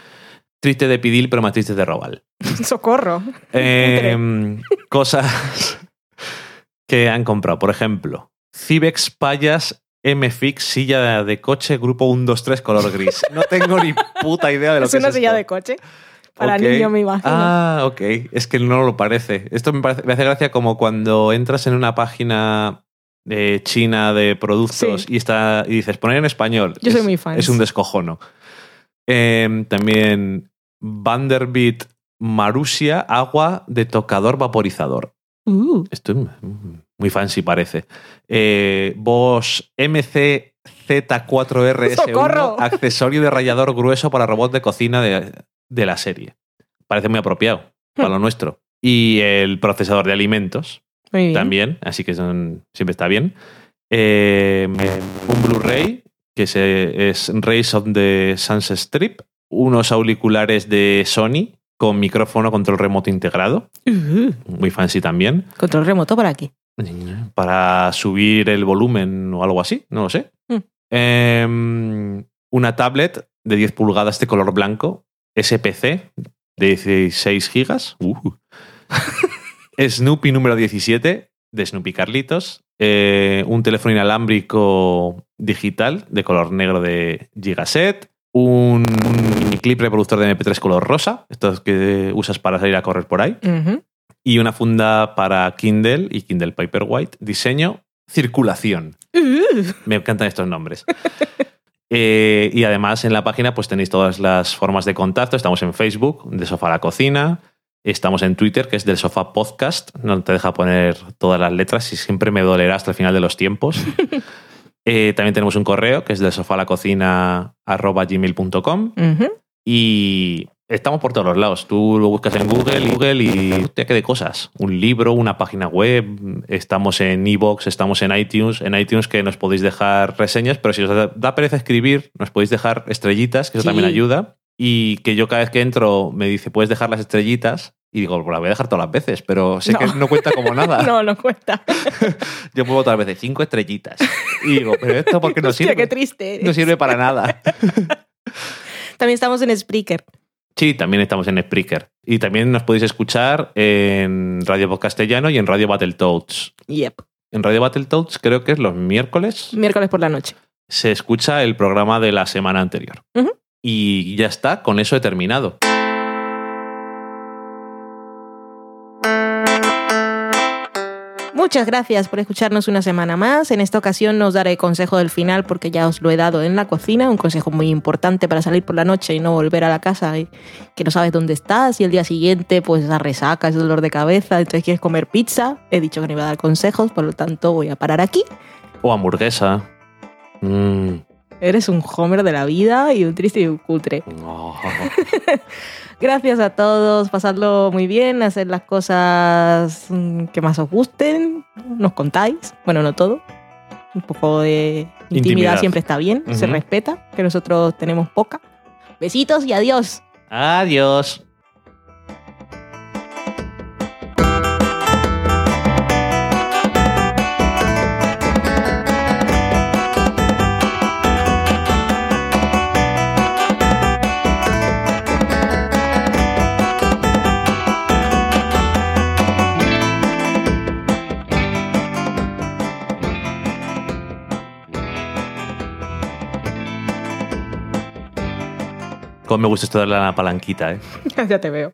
triste de Pidil, pero más triste de Robal. Socorro. Eh, cosas que han comprado. Por ejemplo, Cibex Payas MFix silla de coche grupo 123 color gris. No tengo ni puta idea de lo Es que una es silla esto. de coche. Para Ok. niños, me imagino. Ah, ok. Es que no lo parece. Esto me, parece, me hace gracia como cuando entras en una página de China de productos Sí. y, está, y dices poner en español. Yo soy Es- muy fan. Es un descojono. Eh, también Vanderbilt Marusia agua de tocador vaporizador. Uh, Esto es muy fancy parece. Eh, Bosch MCZ4RS1, ¡Socorro! accesorio de rallador grueso para robot de cocina de, de la serie. Parece muy apropiado para lo nuestro. Y el procesador de alimentos también, así que son- siempre está bien. Eh, un Blu-ray, que es, es Race of the Sunset Strip. Unos auriculares de Sony con micrófono control remoto integrado. Uh, Muy fancy también. control remoto para aquí. Para subir el volumen o algo así, no lo sé. Mm. Em, una tablet de 10 pulgadas de color blanco, SPC, de 16 gigas. Uh. Snoopy número 17, de Snoopy Carlitos. Eh, un teléfono inalámbrico digital de color negro de Gigaset. Un, un clip reproductor de MP3 color rosa, estos que usas para salir a correr por ahí y una funda para Kindle y Kindle Paperwhite. Diseño, circulación. Uh, Me encantan estos nombres. Eh, y además en la página pues tenéis todas las formas de contacto. Estamos en Facebook, de Sofá a la Cocina. Estamos en Twitter, que es del Sofá Podcast. No te deja poner todas las letras y siempre me dolerá hasta el final de los tiempos. Eh, también tenemos un correo, que es del sofá a la cocina arroba gmail.com. Y estamos por todos los lados. Tú lo buscas en Google, Google y te quede cosas. Un libro, una página web. Estamos en iVoox, estamos en iTunes. En iTunes que nos podéis dejar reseñas, pero si os da, pereza escribir, nos podéis dejar estrellitas, que eso Sí. también ayuda. Y que yo cada vez que entro me dice, puedes dejar las estrellitas. Y digo, pues la voy a dejar todas las veces, pero sé No. que no cuenta como nada. No, no cuesta. Yo pongo todas las veces cinco estrellitas. Y digo, pero esto porque no Hostia, sirve. qué triste eres. No sirve para nada. También estamos en Spreaker. Sí, también estamos en Spreaker. Y también nos podéis escuchar en Radio Voz Castellano y en Radio Battletoads. Yep. En Radio Battletoads creo que es los miércoles. Miércoles por la noche. Se escucha el programa de la semana anterior. Y ya está, con eso he terminado. Muchas gracias por escucharnos una semana más. En esta ocasión no os daré consejo del final porque ya os lo he dado en la cocina, un consejo muy importante para salir por la noche y no volver a la casa y que no sabes dónde estás y el día siguiente pues la resaca, es dolor de cabeza, entonces quieres comer pizza. He dicho que no iba a dar consejos, por lo tanto voy a parar aquí. O hamburguesa. Mm. Eres un homer de la vida y un triste y un cutre. Gracias a todos, pasadlo muy bien, hacer las cosas que más os gusten, nos contáis, bueno, no todo, un poco de intimidad, Intimidad. siempre está bien, se respeta, que nosotros tenemos poca. Besitos y adiós. Adiós. Cómo me gusta esto de la palanquita, ¿eh? ya te veo.